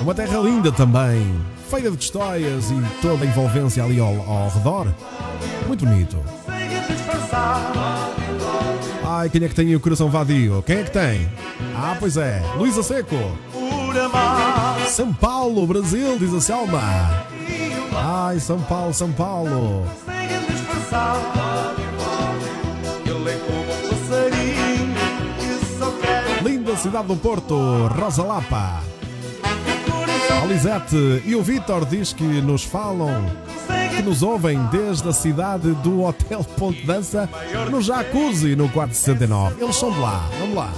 uma terra linda também. feira de Custóias e toda a envolvência ali ao, ao redor. Muito bonito. Ai, quem é que tem o coração vadio? Quem é que tem? Ah, pois é, Luísa Seco. São Paulo, Brasil, diz a Selma. Ai, São Paulo, São Paulo. Linda cidade do Porto, Rosa Lapa. A Lisete e o Vítor diz que nos falam, que nos ouvem desde a cidade do Hotel Ponte Dança, no Jacuzzi, no 469. Eles são de lá, vamos lá.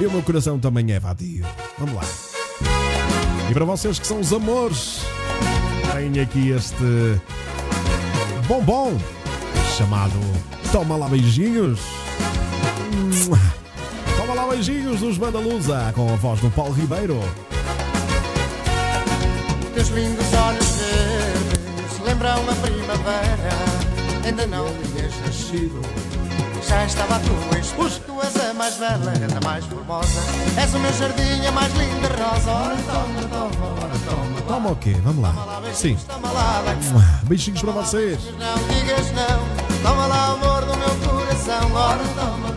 E o meu coração também é vadio. Vamos lá. E para vocês que são os amores, tenho aqui este bombom chamado Toma lá beijinhos. Toma lá beijinhos dos Bandalusa com a voz do Paulo Ribeiro. Teus lindos olhos verdes lembram a primavera. Ainda não tinhas nascido. Já estava a tua esposa. Tu és a mais bela, és a mais formosa. És o meu jardim, a mais linda rosa. Ora, toma, toma, ora, toma. Toma o quê? Vamos lá. Sim. Toma lá, daqui. Mua. Beijinhos para vocês. Não digas não. Toma lá, amor do meu coração. Ora, toma, toma, toma lá.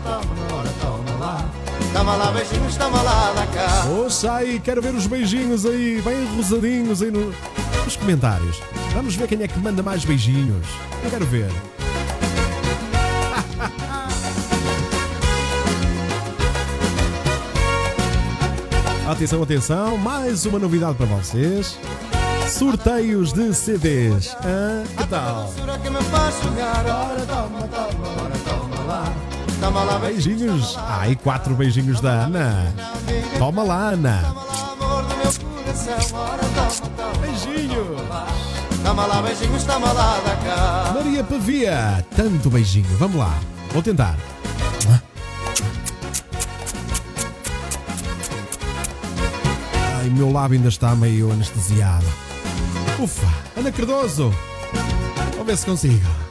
Toma lá, beijinhos, toma lá, da cá. Ouça aí, quero ver os beijinhos aí, bem rosadinhos aí no- nos comentários. Vamos ver quem é que manda mais beijinhos. Eu quero ver. Atenção, atenção, mais uma novidade para vocês. Sorteios de CDs. Hã? que tal? Beijinhos. Ai, quatro beijinhos da Ana. Toma lá, Ana. Beijinho. Toma lá, beijinhos, lá. Maria Pavia, tanto beijinho. Vamos lá, vou tentar. Ai, meu lábio ainda está meio anestesiado. Ufa, Ana Cardoso. Vamos ver se consigo.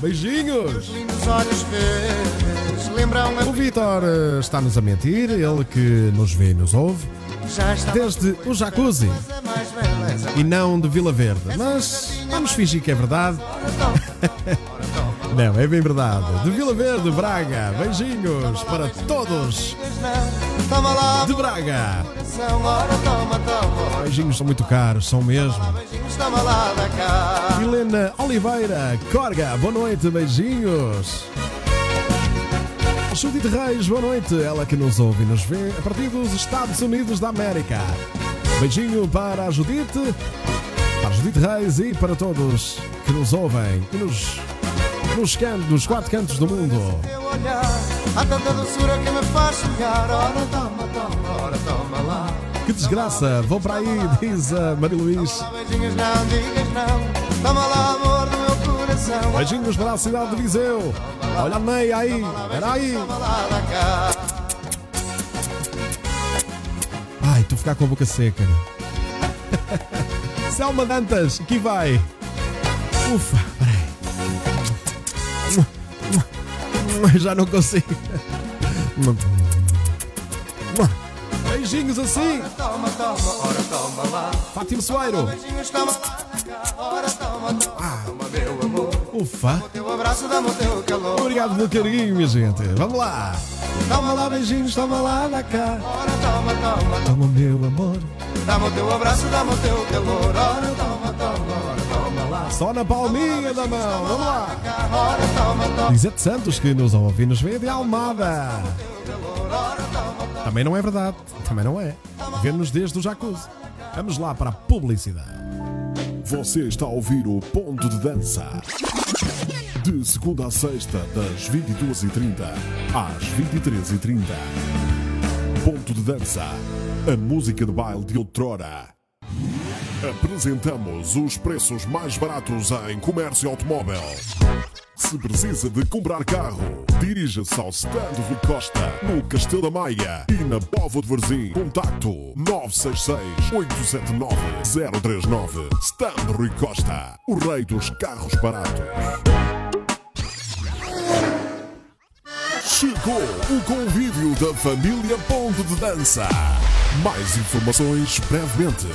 Beijinhos. O Vitor está-nos a mentir, ele que nos vê e nos ouve, desde o jacuzzi e não de Vila Verde. Mas vamos fingir que é verdade. Não, é bem verdade. De Vila Verde, Braga. Beijinhos para todos. Toma lá, de Braga. coração. Ora, toma, toma. Beijinhos são muito caros, são mesmo. Beijinhos, toma lá, da cá. Helena Oliveira, Corga, boa noite, beijinhos. Judite Reis, boa noite. Ela que nos ouve e nos vê a partir dos Estados Unidos da América. Beijinho para a Judite, para a Judite Reis e para todos que nos ouvem e nos, nos, can- nos quatro cantos do mundo. Teu olhar, há tanta doçura que me faz sonhar. Ora, toma, toma, ora, toma lá. Que desgraça, vou para aí, diz a Maria Luís. Toma lá, beijinhos, não digas não. Toma lá, amor do meu coração. Beijinhos para a cidade de Viseu. Olha a meia aí, era aí. Ai, estou a ficar com a boca seca. Selma Dantas, aqui vai. Ufa, peraí. Já não consigo. Beijinhos assim. Toma, toma, ora, toma lá. Fátima Soeiro. Amor. Ufa. Obrigado pelo carinho, minha gente. Vamos lá. Toma lá beijinhos, toma lá da cá. Ora, toma, toma. Toma meu amor. Dá-me o teu abraço, dá-me o teu calor. Ora, toma, toma. Só na palminha da mão. Vamos lá. Lisete Santos que nos ouve e nos vê de Almada. Também não é verdade. Também não é. Vê-nos desde o jacuzzi. Vamos lá para a publicidade. Você está a ouvir o Ponto de Dança. De segunda a sexta, das 22h30 às 23h30. Ponto de Dança. A música de baile de outrora. Apresentamos os preços mais baratos em comércio automóvel. Se precisa de comprar carro, dirija-se ao Stand Rui Costa, no Castelo da Maia e na Povo de Varzim. Contacto 966-879-039. Stand Rui Costa, o rei dos carros baratos. Chegou o convívio da família Ponto de Dança. Mais informações brevemente.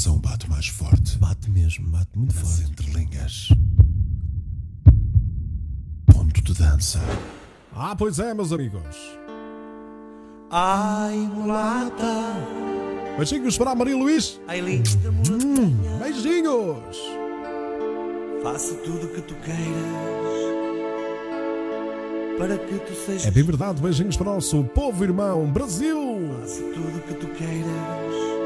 Coração bate mais forte. Bate mesmo, bate muito Nas forte. entrelinhas. Ponto de dança. Ah, pois é, meus amigos. Ai, mulata, Beijinhos para a Maria Luís. ai, linda mulatinha, Beijinhos. faço tudo o que tu queiras para que tu sejas. É bem verdade, beijinhos para o nosso povo irmão Brasil. Faço tudo o que tu queiras.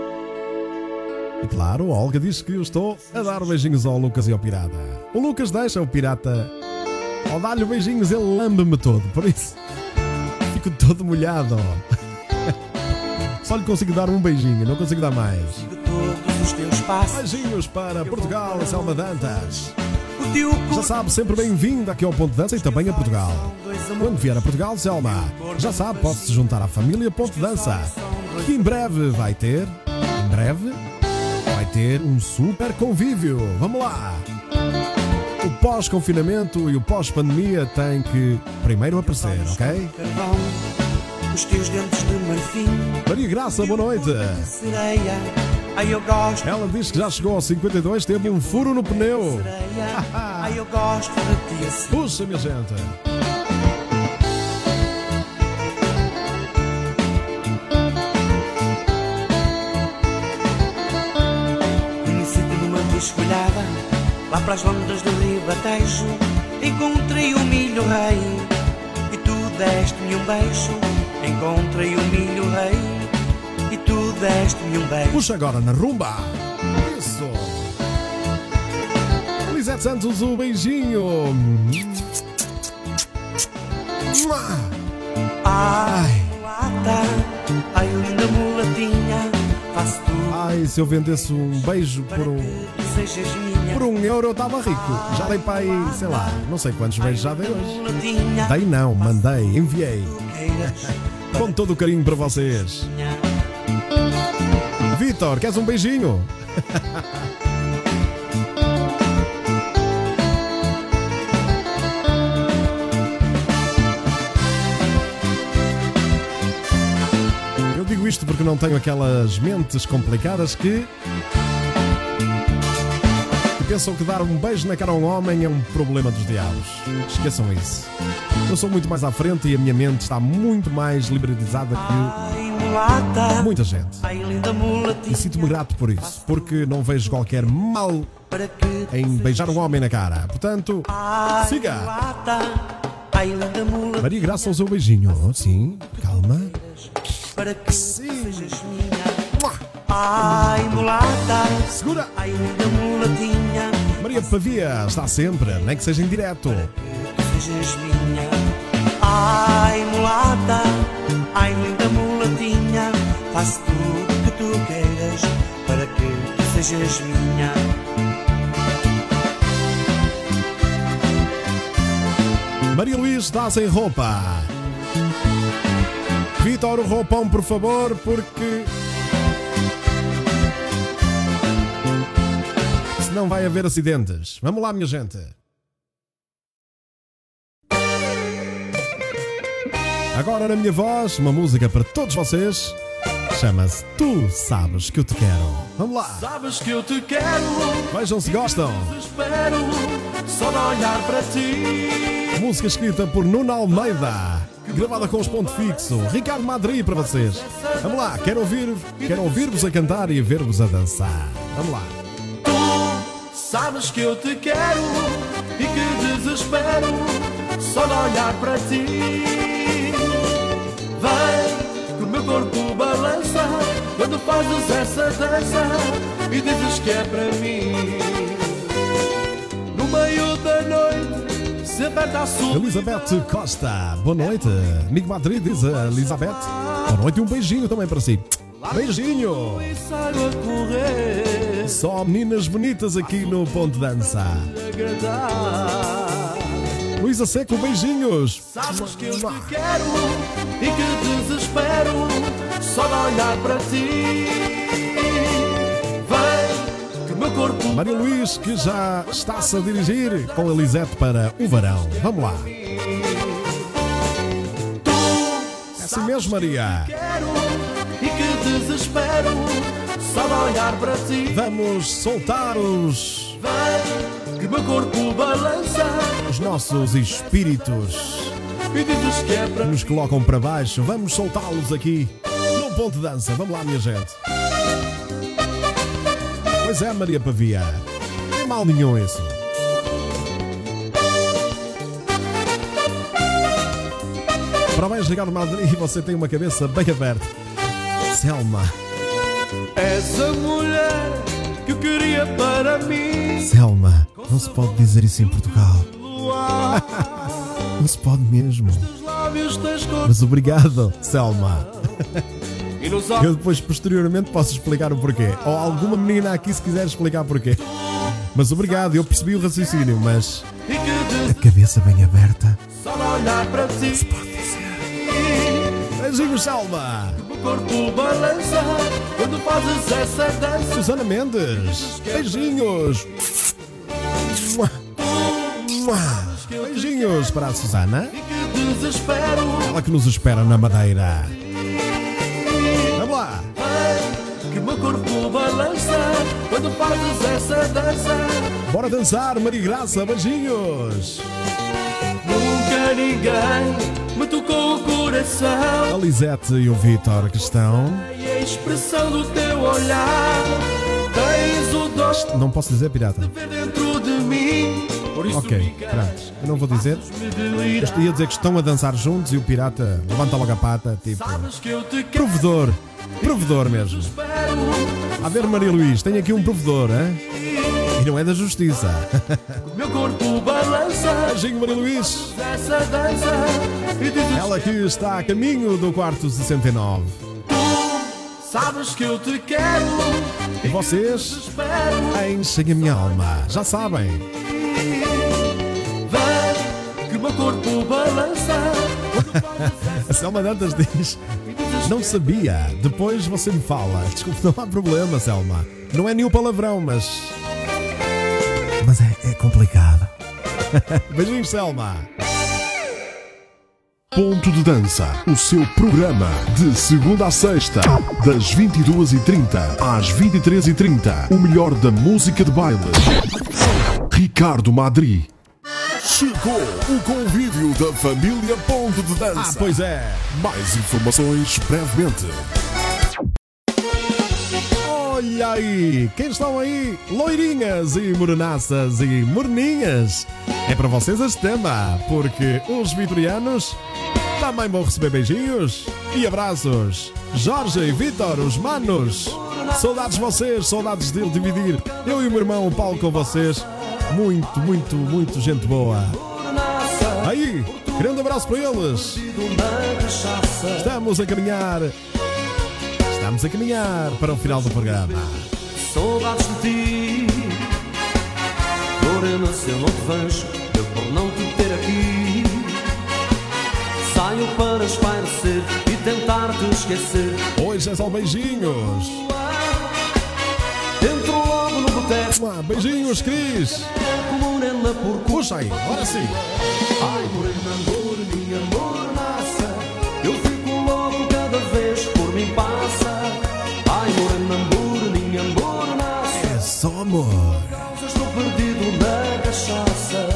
Claro, a Olga diz que eu estou a dar beijinhos ao Lucas e ao Pirata. O Lucas deixa o Pirata. Ao dar-lhe beijinhos, ele lambe-me todo. Por isso, fico todo molhado. Só lhe consigo dar um beijinho, não consigo dar mais. Beijinhos para Portugal, Selma Dantas. Já sabe, sempre bem-vindo aqui ao Ponto Dança e também a Portugal. Quando vier a Portugal, Selma, já sabe, pode se juntar à família Ponto Dança. Que em breve vai ter, em breve, ter um super convívio. Vamos lá! O pós-confinamento e o pós-pandemia têm que primeiro aparecer, ok? os teus dentes de marfim, Maria Graça, boa noite. sereia. Ai, eu gosto Ela diz que já chegou aos 52, teve um furo no pneu. de sereia. Ai, eu gosto de ti assim. Puxa, minha gente. Lá para as ondas do Rio Batejo. Encontrei o milho rei e tu deste-me um beijo. Encontrei o milho rei e tu deste-me um beijo. Puxa agora na rumba. Isso. Lisete Santos, o beijinho. Ai, ai, linda mulatinha, Ai, se eu vendesse um beijo por um, por um euro, eu estava rico. Já dei para aí, sei lá, não sei quantos beijos já dei hoje. Dei não, mandei, enviei. Com todo o carinho para vocês. Vitor, queres um beijinho? porque não tenho aquelas mentes complicadas que. que pensam que dar um beijo na cara a um homem é um problema dos diabos. Esqueçam isso. Eu sou muito mais à frente e a minha mente está muito mais liberalizada que muita gente. E sinto-me grato por isso, porque não vejo qualquer mal em beijar um homem na cara. Portanto, siga. Maria Graça usou o beijinho. Sim, calma. Para que Sim. sejas minha. Ai, mulata, Segura. ai, linda mulatinha, Maria Pavia está sempre, nem que seja em direto. que tu sejas minha. Ai, mulata, ai, linda mulatinha, faço tudo que tu queiras para que tu sejas minha. Maria Luís está sem roupa. Vitor, o roupão, por favor, porque. Senão vai haver acidentes. Vamos lá, minha gente. Agora na minha voz, uma música para todos vocês. Chama-se Tu Sabes Que Eu Te Quero. Vamos lá. Sabes que eu te quero, Vejam se gostam. espero só olhar para ti. Música escrita por Nuno Almeida, gravada com os pontos fixo. Ricardo Madri para vocês. Vamos lá, quero ouvir, quero ouvir-vos a cantar e ver-vos a dançar. Vamos lá. Tu sabes que eu te quero e que desespero só de olhar para ti. Vem, que o meu corpo balança quando fazes essa dança e dizes que é para mim. No meio da noite Elizabeth Costa, boa noite. Amigo Madrid diz Elizabeth. Boa noite e um beijinho também para si. Beijinho. correr, Só meninas bonitas aqui no Ponto Dança. Luísa Seco, beijinhos. Sabes que eu te quero e que desespero só de olhar para ti. Maria Luís, que já está-se a dirigir com Elisete para o varão. Vamos lá. É assim mesmo, Maria. Vamos soltar os, os nossos espíritos que é nos colocam para baixo. Vamos soltá-los aqui no ponto de dança. Vamos lá, minha gente. Pois é, Maria Pavia. Não tem mal nenhum isso. Parabéns, Ricardo Madri. Você tem uma cabeça bem aberta. Selma. És a mulher que eu queria para mim. Selma. Não se pode dizer isso em Portugal. Não se pode mesmo. Mas obrigado, Selma. Eu depois, posteriormente, posso explicar o porquê. Ou alguma menina aqui, se quiser explicar porquê. Mas obrigado, eu percebi o raciocínio, mas. A cabeça bem aberta. só de olhar para ti. Beijinhos, Selma! O corpo balança quando fazes essa dança. Susana Mendes! Beijinhos! Beijinhos para a Susana, ela que nos espera na Madeira. Meu corpo balança quando fazes essa dança. Bora dançar, Maria Graça! Beijinhos! Nunca ninguém me tocou o coração. A Lisete e o Vitor que estão. A expressão do teu olhar. Tens o dom Não posso dizer pirata. de ver dentro de mim. Por isso Ok, pronto. Eu não vou dizer. Eu ia dizer que estão a dançar juntos e o pirata levanta logo a pata, tipo. Provedor! Provedor mesmo. A ver, Maria Luís, tenho aqui um provedor, hein? E não é da justiça. o meu corpo balança. Beijinho, Maria Luís. Ela que está a caminho do quarto 69. Sabes que eu te quero. E vocês, enchem a minha alma. Já sabem. Vem que o meu corpo balança. A Selma Dantas diz: Não sabia. Depois você me fala. Desculpe, não há problema, Selma. Não é nenhum palavrão, mas. Mas é, é complicado. Beijinhos, Selma. Ponto de Dança, o seu programa de segunda a sexta, das 22h30 às 23h30. O melhor da música de baile. Ricardo Madri. Chegou o convívio da família Ponto de Ah, Dança. pois é. Mais informações brevemente. Olha aí, quem estão aí? Loirinhas e morenaças e morninhas. É para vocês este tema, porque os vitorianos também vão receber beijinhos e abraços. Jorge e Vitor, os manos. Saudades de vocês, saudades de dividir eu e o meu irmão Paulo com vocês. Muito, muito, muito gente boa. Aí, grande abraço para eles. Estamos a caminhar. Estamos a caminhar para o final do programa. Saudades de ti Morena, se eu não te vejo Eu por não te ter aqui Saio para espairecer E tentar te esquecer Hoje é só beijinhos. Boteco Ah, beijinhos, Cris. Puxa aí, agora sim. Ai, morena, moreninha, morenaça Eu fico louco cada vez por mim passa Ai, morena, moreninha, morenaça É só amor. Estou perdido na cachaça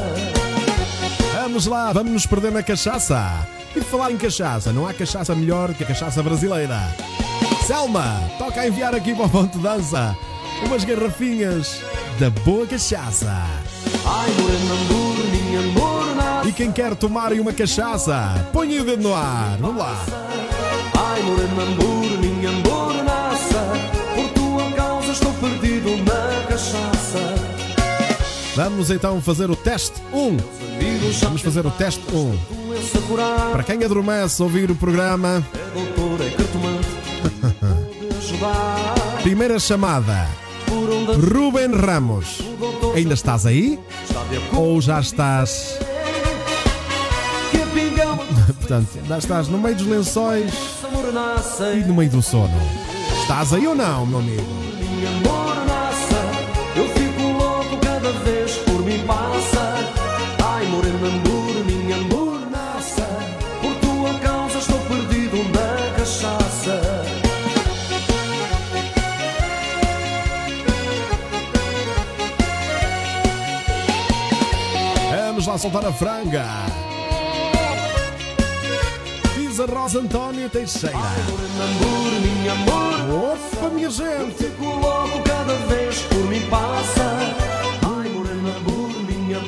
Vamos lá, vamos nos perder na cachaça. E falar em cachaça, não há cachaça melhor que a cachaça brasileira. Selma, toca a enviar aqui para o ponto de dança umas garrafinhas da boa cachaça. E quem quer tomar uma cachaça, põe o dedo no ar. Vamos lá. Ai, morena, moreninha, morenaça Por tua causa estou perdido na cachaça Vamos então fazer o teste 1. Amigos, já Vamos fazer o teste 1. doença curar Para quem adormece a ouvir o programa, É é primeira chamada. Ruben Ramos, ainda estás aí? Ou já estás. Portanto, ainda estás no meio dos lençóis e no meio do sono. Estás aí ou não, meu amigo? Eu fico louco cada vez por mim passa. Ai, morena, morena. Lá soltar a franga. Diz a Rosa António Teixeira. Opa, minha gente. fico louco cada vez por mim passa. Ai, morena, amor, minha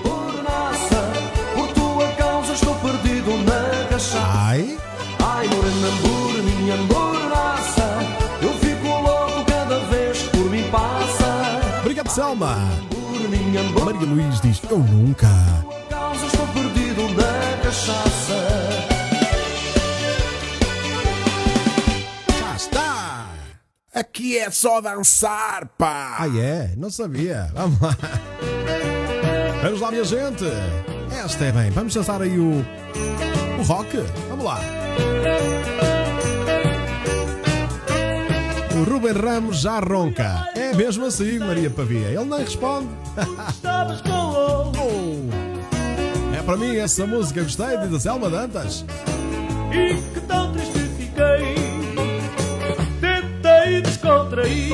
por tua causa estou perdido na cachaça. Ai, Ai, morena, amor, minha mornaça, eu fico louco cada vez por mim passa. obrigado, Selma. Por Maria Luís diz: Eu nunca. Aqui é só dançar, pá. Ah, é? Não sabia. Vamos lá. Vamos lá, minha gente. Esta é bem. Vamos dançar aí o. O rock. Vamos lá. O Ruben Ramos já ronca. É mesmo assim, Maria Pavia. Ele nem responde. Estavas com outro Oh. É para mim essa música. Gostei, diz a Selma Dantas. e que tão triste fiquei. Descontrair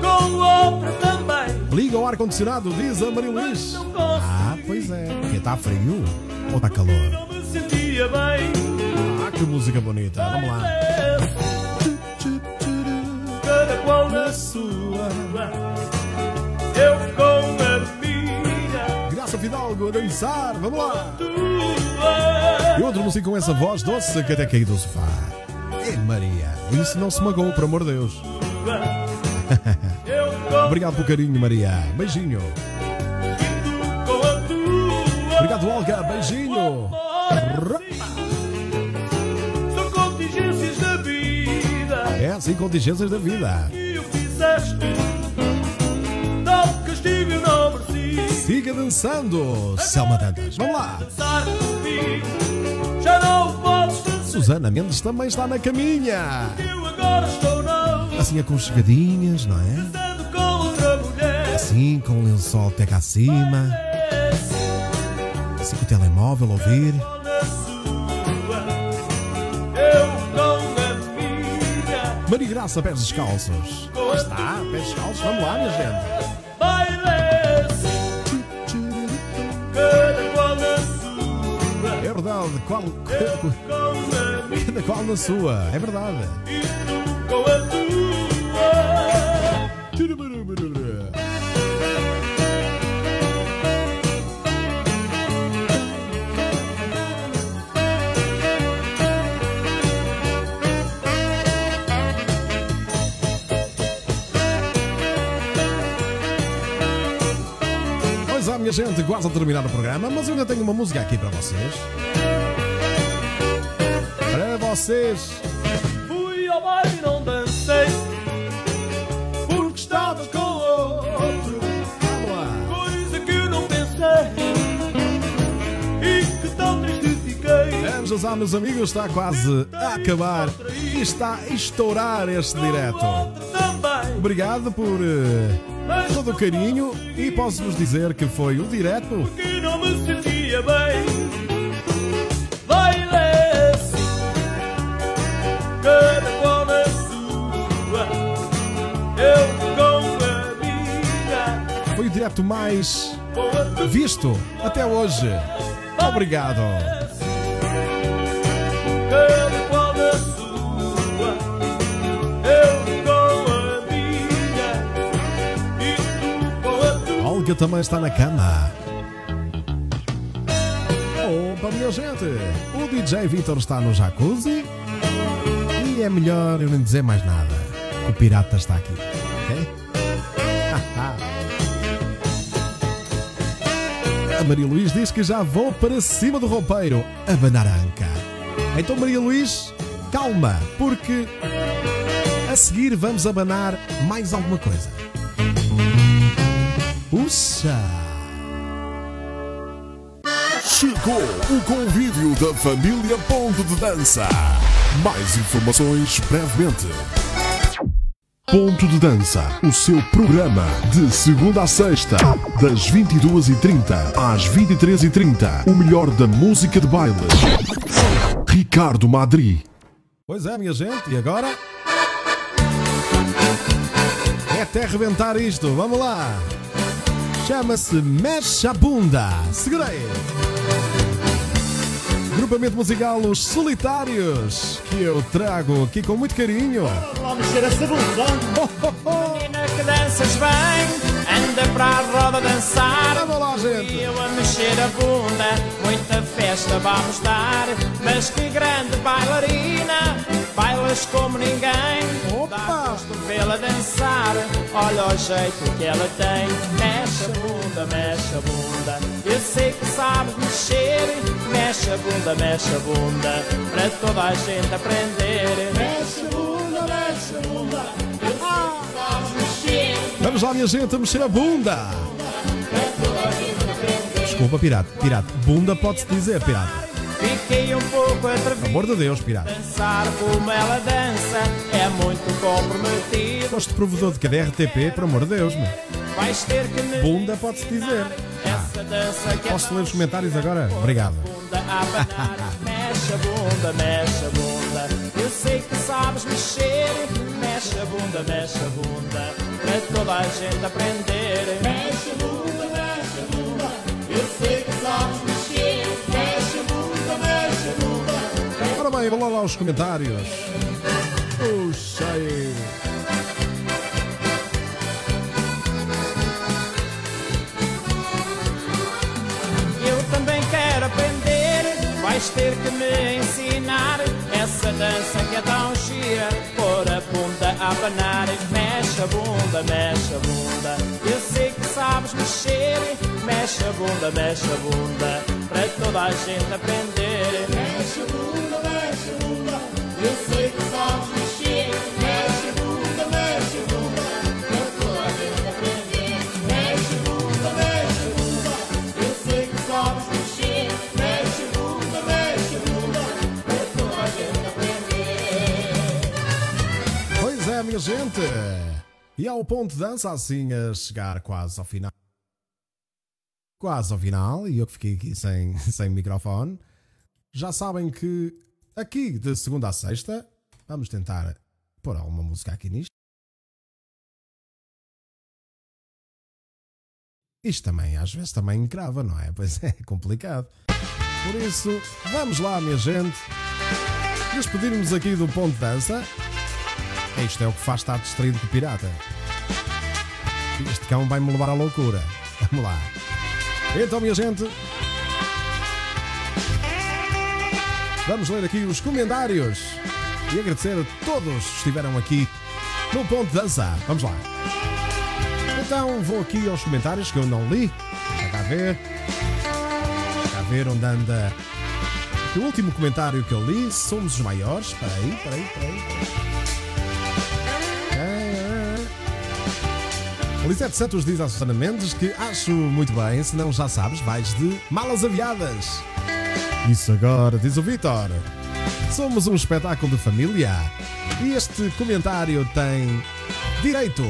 com outra também. Liga o ar-condicionado, diz a Maria Luís. Ah, pois é. Porque está frio ou está calor? não me sentia bem. Ah, que música bonita. Vamos lá. Cada qual na sua, eu com a minha, Graça Fidalgo a dançar. Vamos lá. tua. E outro músico com essa voz doce que até caiu do sofá. É Maria. Isso não se magoou, por amor de Deus. Obrigado pelo carinho, Maria. Beijinho. Obrigado, Olga. Beijinho. São contingências da vida É assim contingências da vida. e o fizeste. Castigo não mereci. Siga dançando, Selma Dantas. Vamos lá. Comigo, já não o podes fazer. Susana Mendes também está na caminha. Assim aconchegadinhas, não é? Assim, com o lençol até cá acima. Assim com o telemóvel a ouvir. Maria Graça, pés descalços. Está, pés descalços. Vamos lá, minha gente. Qual, minha cada qual na sua. É verdade. e tu. Pois é, minha gente, quase a terminar o programa, mas eu ainda tenho uma música aqui para vocês. Vocês. Fui ao baile e não dancei Porque estavas com outro. Coisa que eu não pensei E que tão triste fiquei Vamos lá, meus amigos, está quase a acabar e está a estourar este direto. Obrigado por Mas todo o carinho e posso-vos dizer que foi o direto que não me sentia bem Cada qual na sua Eu com a minha foi o direto mais visto até hoje. Obrigado. Cada qual na sua, eu com a minha e tu com a tua. Olga também está na cama. Opa, minha gente! O DJ Vitor está no jacuzzi é melhor eu nem dizer mais nada. O pirata está aqui, ok? A Maria Luís diz que já vou para cima do roupeiro, a banaranca. Então, Maria Luís, calma, porque a seguir vamos abanar mais alguma coisa. Puxa! Chegou o convívio da família Ponto de Dança. Mais informações brevemente. Ponto de Dança, o seu programa de segunda a sexta, das 22h30 às 23h30. O melhor da música de baile. Ricardo Madri. Pois é, minha gente, e agora? É até rebentar isto, vamos lá! Chama-se Mexe a Bunda. Segura aí. Grupamento musical Os Solitários, que eu trago aqui com muito carinho. Mexer. Oh, oh, oh. Menina que danças bem, anda para a roda dançar. Vamos lá, gente. Eu a mexer a bunda, muita festa vamos dar. Mas que grande bailarina, bailas como ninguém. Opa! Dá gosto vê-la dançar, olha o jeito que ela tem. Mexe a bunda, mexe a bunda, eu sei que sabes mexer. Mexe a bunda, mexe a bunda, para toda a gente aprender. Mexe a bunda, mexe a bunda, eu sei que sabes mexer. Vamos lá, minha gente, a mexer a bunda. Desculpa, pirata. Pirata. Bunda pode-se dizer, pirata. Fiquei um pouco Pelo atrevido. amor de Deus, pirata. Dançar como ela dança é muito comprometido. Gosto de provedor de cada RTP, por amor de Deus, meu. Vais ter que me Bunda pode-se dizer. essa dança que é Posso ler os comentários agora? Obrigado. bunda a abanar. Mexe a bunda, mexe a bunda. Eu sei que sabes mexer. Mexe a bunda, mexe a bunda. Para toda a gente aprender. Mexe a bunda, Ora bem, vou lá, lá os comentários. Puxa aí. Eu também quero aprender, vais ter que me ensinar essa dança que é tão gira. Pôr a bunda a abanar, mexe a bunda, mexe a bunda. Eu sei que sabes mexer, mexe a bunda, mexe a bunda, para toda a gente aprender. Mexe a bunda, mexe a bunda. Eu sei que sabes mexer, minha gente. E ao ponto de dança, assim, a chegar quase ao final. Quase ao final, e eu que fiquei aqui sem, sem microfone. Já sabem que aqui, de segunda a sexta, vamos tentar pôr alguma música aqui nisto. Isto também, às vezes, também grava, não é? Pois é, complicado. Por isso, vamos lá, minha gente. Despedirmos aqui do ponto de dança. Isto é o que faz estar distraído com o pirata. Este cão vai-me levar à loucura. Vamos lá. Então, minha gente. Vamos ler aqui os comentários e agradecer a todos que estiveram aqui no Ponto de Dança. Vamos lá. Então, vou aqui aos comentários que eu não li. Deixa cá ver. Deixa cá ver onde anda. O último comentário que eu li, somos os maiores. Espera aí, espera aí, espera aí. Lisete Santos diz à Susana Mendes que acho muito bem, se não já sabes, vais de malas aviadas. Isso agora, diz o Vitor. Somos um espetáculo de família e este comentário tem direito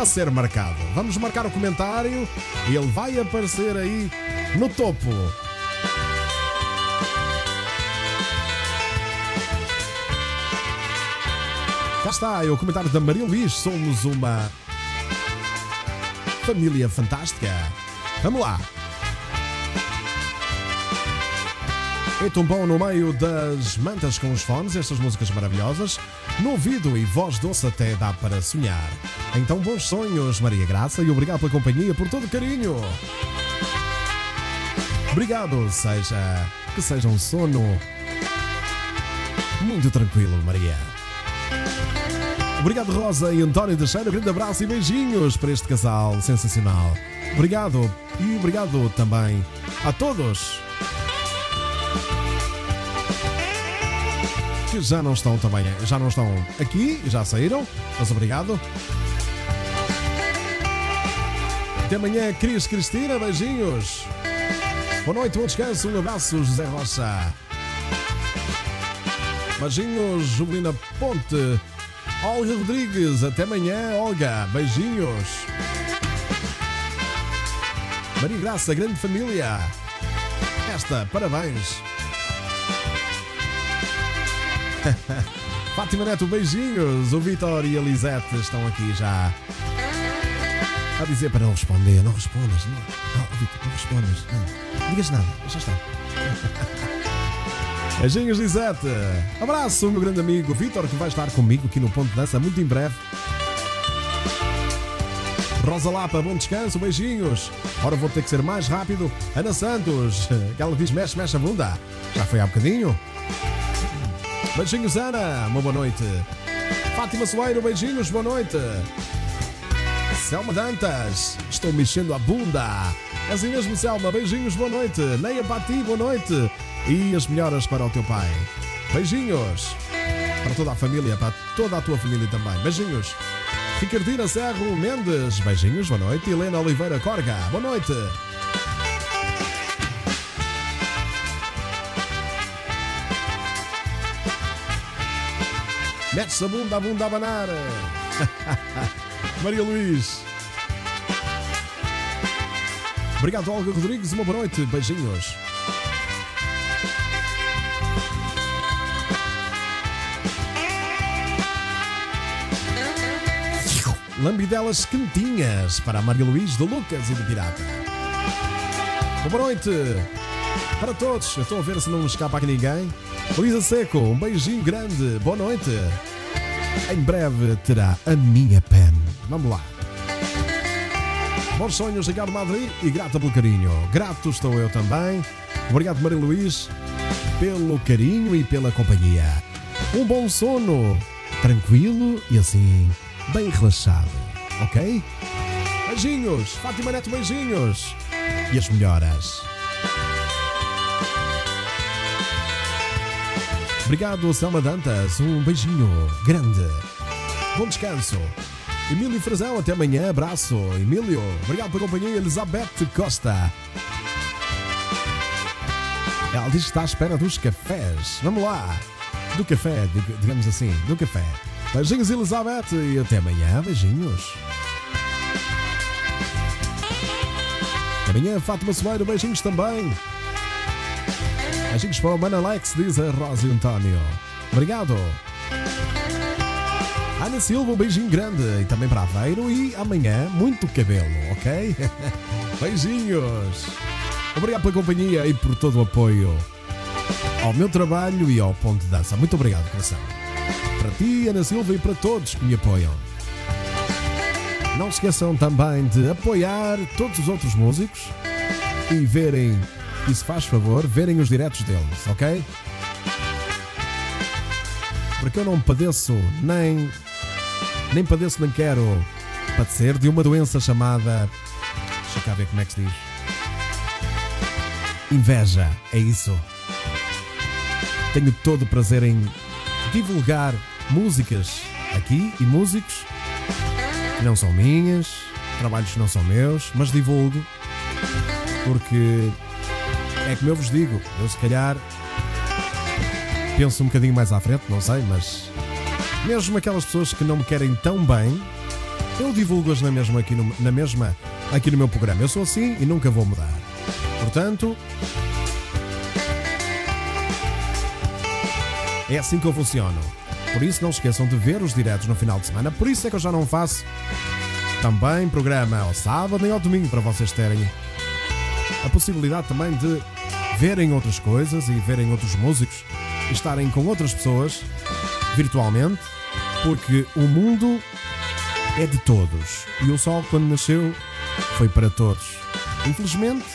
a ser marcado. Vamos marcar o comentário e ele vai aparecer aí no topo. Cá está, é o comentário da Maria Luís. Somos uma família fantástica. Vamos lá. E tombou no meio das mantas com os fones, estas músicas maravilhosas, no ouvido e voz doce até dá para sonhar. Então, bons sonhos, Maria Graça, e obrigado pela companhia, por todo o carinho. Obrigado, seja que seja um sono muito tranquilo, Maria. Obrigado, Rosa e António Teixeira. Um grande abraço e beijinhos para este casal sensacional. Obrigado e obrigado também a todos que já não estão também, já não estão aqui, já saíram, mas obrigado. Até amanhã, Cris Cristina, beijinhos. Boa noite, bom descanso, um abraço, José Rocha. Beijinhos, Jubilina Ponte. Olga Rodrigues, até amanhã, Olga, beijinhos. Maria Graça, grande família. Esta, parabéns. Fátima Neto, beijinhos. O Vitor e a Lisete estão aqui já. A dizer para não responder, não respondas, não, não, Vitor, não respondas, não, digas nada, já está. Beijinhos, Lisete. Abraço, meu grande amigo Vitor, que vai estar comigo aqui no Ponto de Dança muito em breve. Rosa Lapa, bom descanso, beijinhos. Ora, vou ter que ser mais rápido. Ana Santos, que ela diz: mexe, mexe a bunda. Já foi há bocadinho. Beijinhos, Ana, uma boa noite. Fátima Soeiro, beijinhos, boa noite. Selma Dantas, estou mexendo a bunda. É assim mesmo, Selma, beijinhos, boa noite. Neia Pati, boa noite. E as melhoras para o teu pai. Beijinhos. Para toda a família, para toda a tua família também. Beijinhos. Ricardina Serro Mendes, beijinhos, boa noite. Helena Oliveira Corga, boa noite. Mete-se a bunda, a bunda a banar. Maria Luís. Obrigado, Olga Rodrigues. Uma boa noite. Beijinhos. Lambidelas quentinhas para a Maria Luís, do Lucas e do Pirata. Boa noite para todos. Eu estou a ver se não escapa aqui ninguém. Luísa Seco, um beijinho grande. Boa noite. Em breve terá a minha pen. Vamos lá. Bons sonhos, Ricardo Madrid, e grata pelo carinho. Grato estou eu também. Obrigado, Maria Luís, pelo carinho e pela companhia. Um bom sono, tranquilo e assim, bem relaxado, ok? Beijinhos, Fátima Neto, beijinhos. E as melhoras. Obrigado, Selma Dantas. Um beijinho grande. Bom descanso. Emílio Frazão, até amanhã. Abraço. Emílio, obrigado pela companhia. Elizabeth Costa. Ela diz que está à espera dos cafés. Vamos lá. Do café, dig- digamos assim, do café. Beijinhos, Elizabeth, e até amanhã. Beijinhos. Até amanhã, Fátima Soeiro, beijinhos também. Beijinhos para o Mano Alex, diz a Rosa António. Obrigado. Ana Silva, um beijinho grande. E também para Aveiro. E amanhã, muito cabelo, ok? Beijinhos. Obrigado pela companhia e por todo o apoio ao meu trabalho e ao Ponto de Dança. Muito obrigado, coração. Para ti, Ana Silva, e para todos que me apoiam. Não se esqueçam também de apoiar todos os outros músicos e verem, e se faz favor, verem os diretos deles, ok? Porque eu não padeço nem. Nem padeço nem quero padecer de uma doença chamada. Deixa cá ver como é que se diz. Inveja, é isso. Tenho todo o prazer em divulgar músicas aqui e músicos que não são minhas, trabalhos que não são meus, mas divulgo porque é como eu vos digo, eu se calhar penso um bocadinho mais à frente, não sei, mas mesmo aquelas pessoas que não me querem tão bem, eu divulgo-as na mesma aqui no, na mesma aqui no meu programa. Eu sou assim e nunca vou mudar. Portanto, é assim que eu funciono. Por isso não esqueçam de ver os diretos no final de semana. Por isso é que eu já não faço também programa ao sábado nem ao domingo para vocês terem a possibilidade também de verem outras coisas e verem outros músicos e estarem com outras pessoas virtualmente, porque o mundo é de todos e o sol quando nasceu foi para todos. Infelizmente,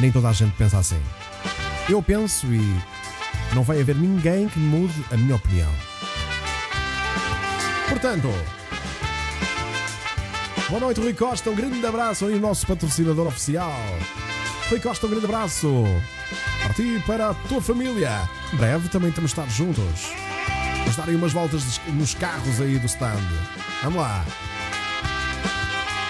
nem toda a gente pensa assim. Eu penso e não vai haver ninguém que mude a minha opinião. Portanto, boa noite, Rui Costa. Um grande abraço aí, nosso patrocinador oficial. Rui Costa, um grande abraço. Para ti e para a tua família. Em breve também estamos a estar juntos. Vamos dar aí umas voltas nos carros aí do stand. Vamos lá.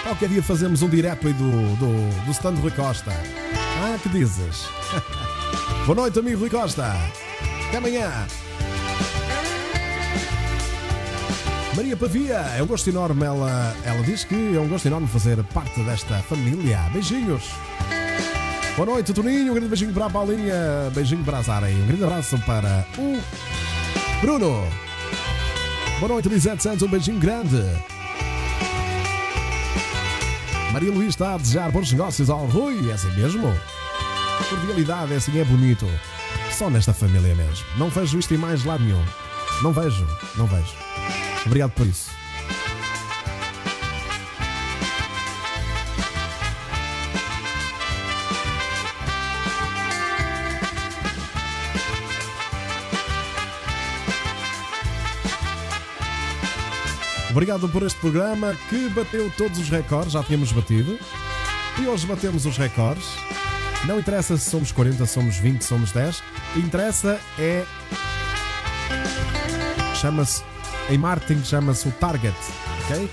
Qualquer dia fazemos um direto aí do, do, do stand Rui Costa. Ah, que dizes? Boa noite, amigo Rui Costa. Amanhã. Maria Pavia, é um gosto enorme. Ela, ela diz que é um gosto enorme fazer parte desta família. Beijinhos. Boa noite, Toninho. Um grande beijinho para a Paulinha. Beijinho para a Zara. E um grande abraço para o Bruno. Boa noite, Lisete Santos. Um beijinho grande. Maria Luís está a desejar bons negócios ao Rui, é assim mesmo? Cordialidade é assim, é bonito. Só nesta família mesmo. Não vejo isto em mais lado nenhum. Não vejo, não vejo. Obrigado por isso. Obrigado por este programa que bateu todos os recordes, já tínhamos batido. E hoje batemos os recordes. Não interessa se somos 40, somos 20, somos 10. Interessa é. Chama-se. Em marketing chama-se o target, ok?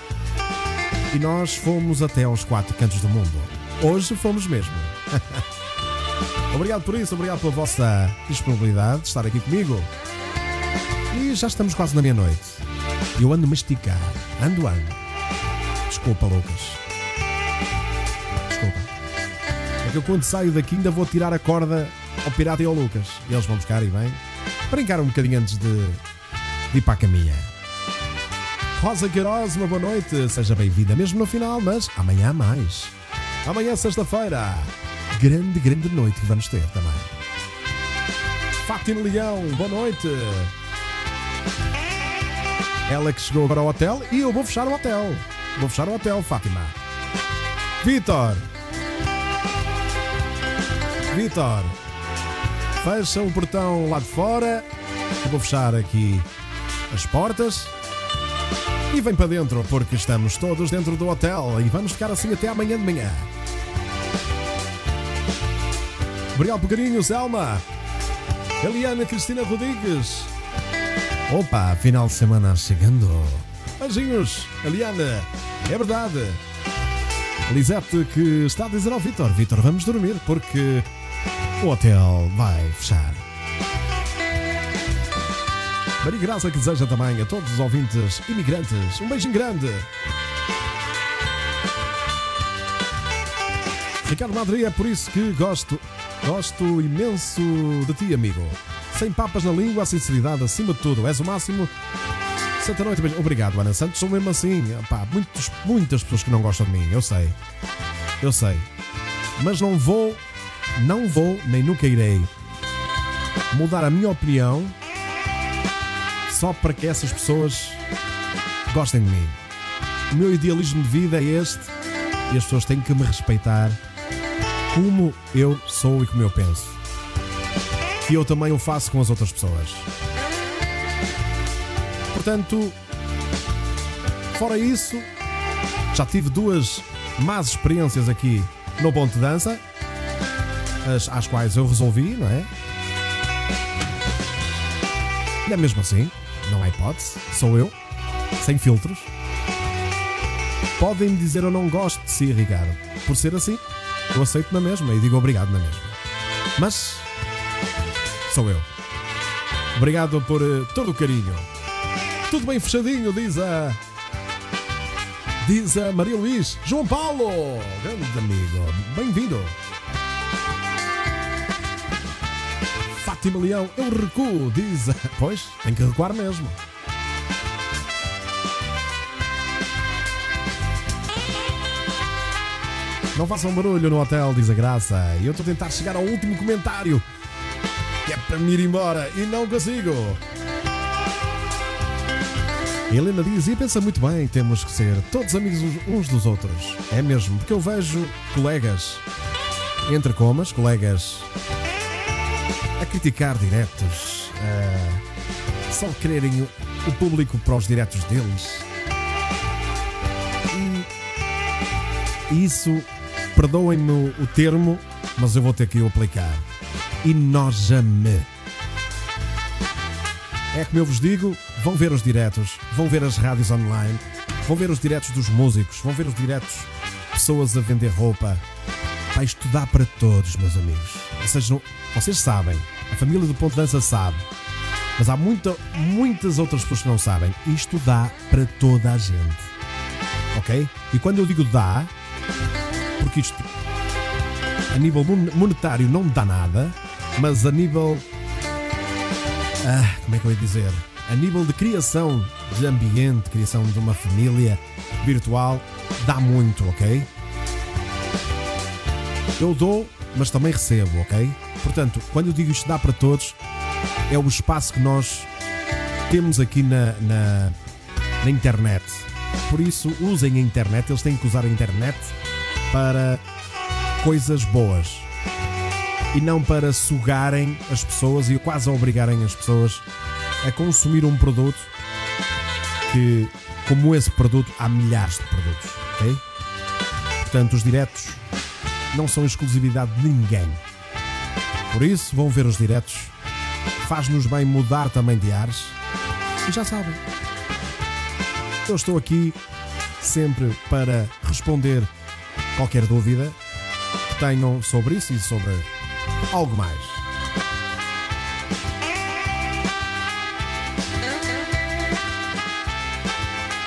E nós fomos até aos quatro cantos do mundo. Hoje fomos mesmo. obrigado por isso, obrigado pela vossa disponibilidade de estar aqui comigo. E já estamos quase na meia-noite. Eu ando a masticar. Ando, ando. Desculpa, Lucas. Que eu quando saio daqui ainda vou tirar a corda ao pirata e ao Lucas. E eles vão buscar e vêm. Brincar um bocadinho antes de, de ir para a caminha. Rosa Queiroz, uma boa noite. Seja bem-vinda mesmo no final, mas amanhã mais. Amanhã, sexta-feira. Grande, grande noite que vamos ter também. Fátima Leão, boa noite. Ela que chegou agora ao hotel e eu vou fechar o hotel. Vou fechar o hotel, Fátima. Vitor. Vitor. Fecha o portão lá de fora. Vou fechar aqui as portas. E vem para dentro, porque estamos todos dentro do hotel e vamos ficar assim até amanhã de manhã. Obrigado por carinho, Selma. Eliana Cristina Rodrigues. Opa, final de semana chegando. Beijinhos, Eliana. É verdade. Lisete que está a dizer ao Vitor: Vitor, vamos dormir porque o hotel vai fechar. Maria Graça que deseja também a todos os ouvintes imigrantes um beijinho grande. Ricardo Madri, é por isso que gosto, gosto imenso de ti, amigo. Sem papas na língua, a sinceridade acima de tudo. És o máximo. Santa noite. Obrigado, Ana Santos. Sou mesmo assim. Pá, muitos, muitas pessoas que não gostam de mim, eu sei. Eu sei. Mas não vou, não vou, nem nunca irei mudar a minha opinião só para que essas pessoas gostem de mim. O meu idealismo de vida é este e as pessoas têm que me respeitar como eu sou e como eu penso. Que eu também o faço com as outras pessoas. Portanto, fora isso, já tive duas más experiências aqui no Ponto de Dança, as, às quais eu resolvi, não é? E é mesmo assim, não há hipótese, sou eu, sem filtros. Podem me dizer eu não gosto de si, Ricardo. Por ser assim, eu aceito na mesma e digo obrigado na mesma. Mas sou eu. Obrigado por eh, todo o carinho. Tudo bem fechadinho, diz a. Diz a Maria Luís. João Paulo, grande amigo, bem-vindo. Fátima Leão, eu recuo, diz. Pois, tem que recuar mesmo. Não façam barulho no hotel, diz a Graça. E eu estou a tentar chegar ao último comentário. Que é para me ir embora e não consigo. Helena diz, e pensa muito bem, temos que ser todos amigos uns dos outros. É mesmo, porque eu vejo colegas, entre comas, colegas a criticar diretos, a só quererem o- público para os diretos deles. E, isso, perdoem-me o, termo, mas eu vou ter que o aplicar. Enoja-me. É como eu vos digo, vão ver os diretos, vão ver as rádios online, vão ver os diretos dos músicos, vão ver os diretos pessoas a vender roupa. Vai estudar para todos, meus amigos. Vocês, vocês sabem, a família do Ponto Dança sabe, mas há muita, muitas outras pessoas que não sabem. Isto dá para toda a gente. Ok? E quando eu digo dá, porque isto a nível mon- monetário não dá nada, mas a nível ah, como é que eu ia dizer? A nível de criação de ambiente, criação de uma família virtual, dá muito, ok? Eu dou, mas também recebo, ok? Portanto, quando eu digo isto dá para todos, é o espaço que nós temos aqui na, na, na internet. Por isso, usem a internet, eles têm que usar a internet para coisas boas e não para sugarem as pessoas e quase obrigarem as pessoas a consumir um produto que, como esse produto, há milhares de produtos, ok? Portanto, os diretos não são exclusividade de ninguém. Por isso, vão ver os diretos. Faz-nos bem mudar também de ares. E já sabem. Eu estou aqui sempre para responder qualquer dúvida que tenham sobre isso e sobre algo mais.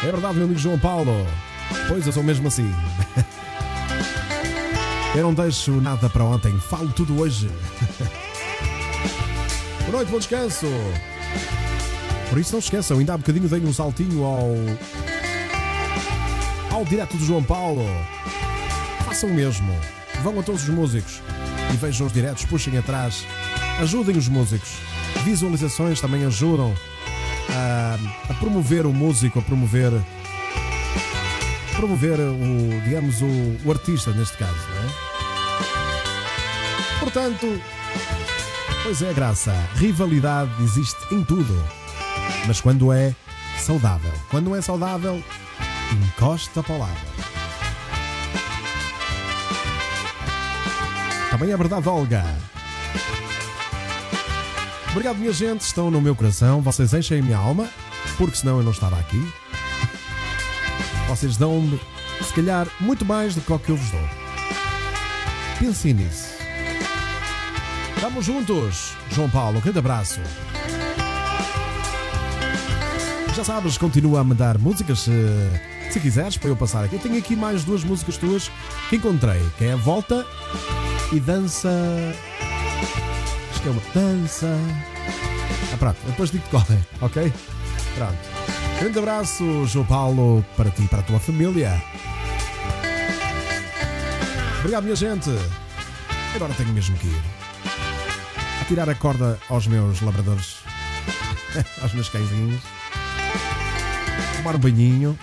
É verdade, meu amigo João Paulo. Pois eu sou mesmo assim. Eu não deixo nada para ontem, falo tudo hoje. Boa noite, bom descanso. Por isso não esqueçam, ainda há bocadinho dei um saltinho ao. ao direto do João Paulo. Façam o mesmo. Vão a todos os músicos e vejam os diretos, puxem atrás. Ajudem os músicos. Visualizações também ajudam a, a promover o músico, a promover. promover o, digamos, o, o artista neste caso? Portanto, pois é, graça. Rivalidade existe em tudo. Mas quando é saudável. Quando é saudável, encosta o lado. Também é verdade, Olga. Obrigado, minha gente. Estão no meu coração. Vocês enchem a minha alma, porque senão eu não estava aqui. Vocês dão-me, se calhar, muito mais do que o que eu vos dou. Pensem nisso. Juntos, João Paulo. Um grande abraço. Já sabes, continua a me dar músicas se, se quiseres para eu passar aqui. Eu tenho aqui mais duas músicas tuas que encontrei, que é a Volta e Dança. Acho que é uma dança. Ah, pronto, depois digo-te qual é, ok? Pronto. Grande abraço, João Paulo, para ti e para a tua família. Obrigado, minha gente. Agora tenho mesmo que ir. A tirar a corda aos meus labradores, aos meus cãezinhos. Tomar um banhinho,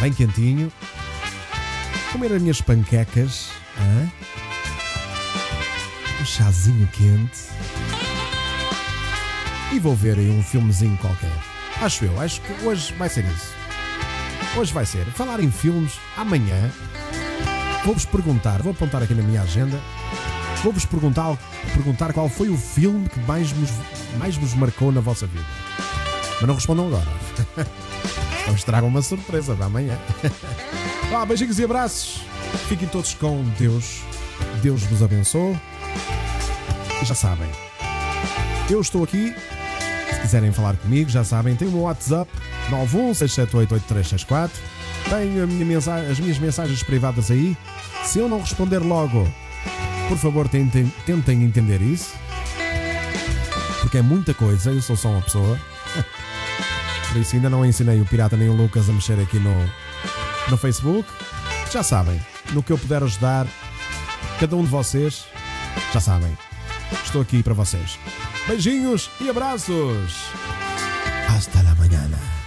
bem quentinho. Comer as minhas panquecas. hã? Um chazinho quente. E vou ver aí um filmezinho qualquer. Acho eu, acho que hoje vai ser isso. Hoje vai ser. Falar em filmes, amanhã vou-vos perguntar, vou apontar aqui na minha agenda, vou-vos perguntar, perguntar qual foi o filme que mais, mais vos marcou na vossa vida. Mas não respondam agora. Vamos tragar uma surpresa para amanhã. Vá, beijinhos e abraços. Fiquem todos com Deus. Deus vos abençoe. E já sabem, eu estou aqui. Se quiserem falar comigo, já sabem, tem o meu WhatsApp 916788364. Tenho minha as minhas mensagens privadas aí. Se eu não responder logo, por favor, tentem, tentem entender isso. Porque é muita coisa, eu sou só uma pessoa. Por isso ainda não ensinei o Pirata nem o Lucas a mexer aqui no, no Facebook. Já sabem, no que eu puder ajudar, cada um de vocês, já sabem. Estou aqui para vocês. Beijinhos e abraços. Hasta la mañana.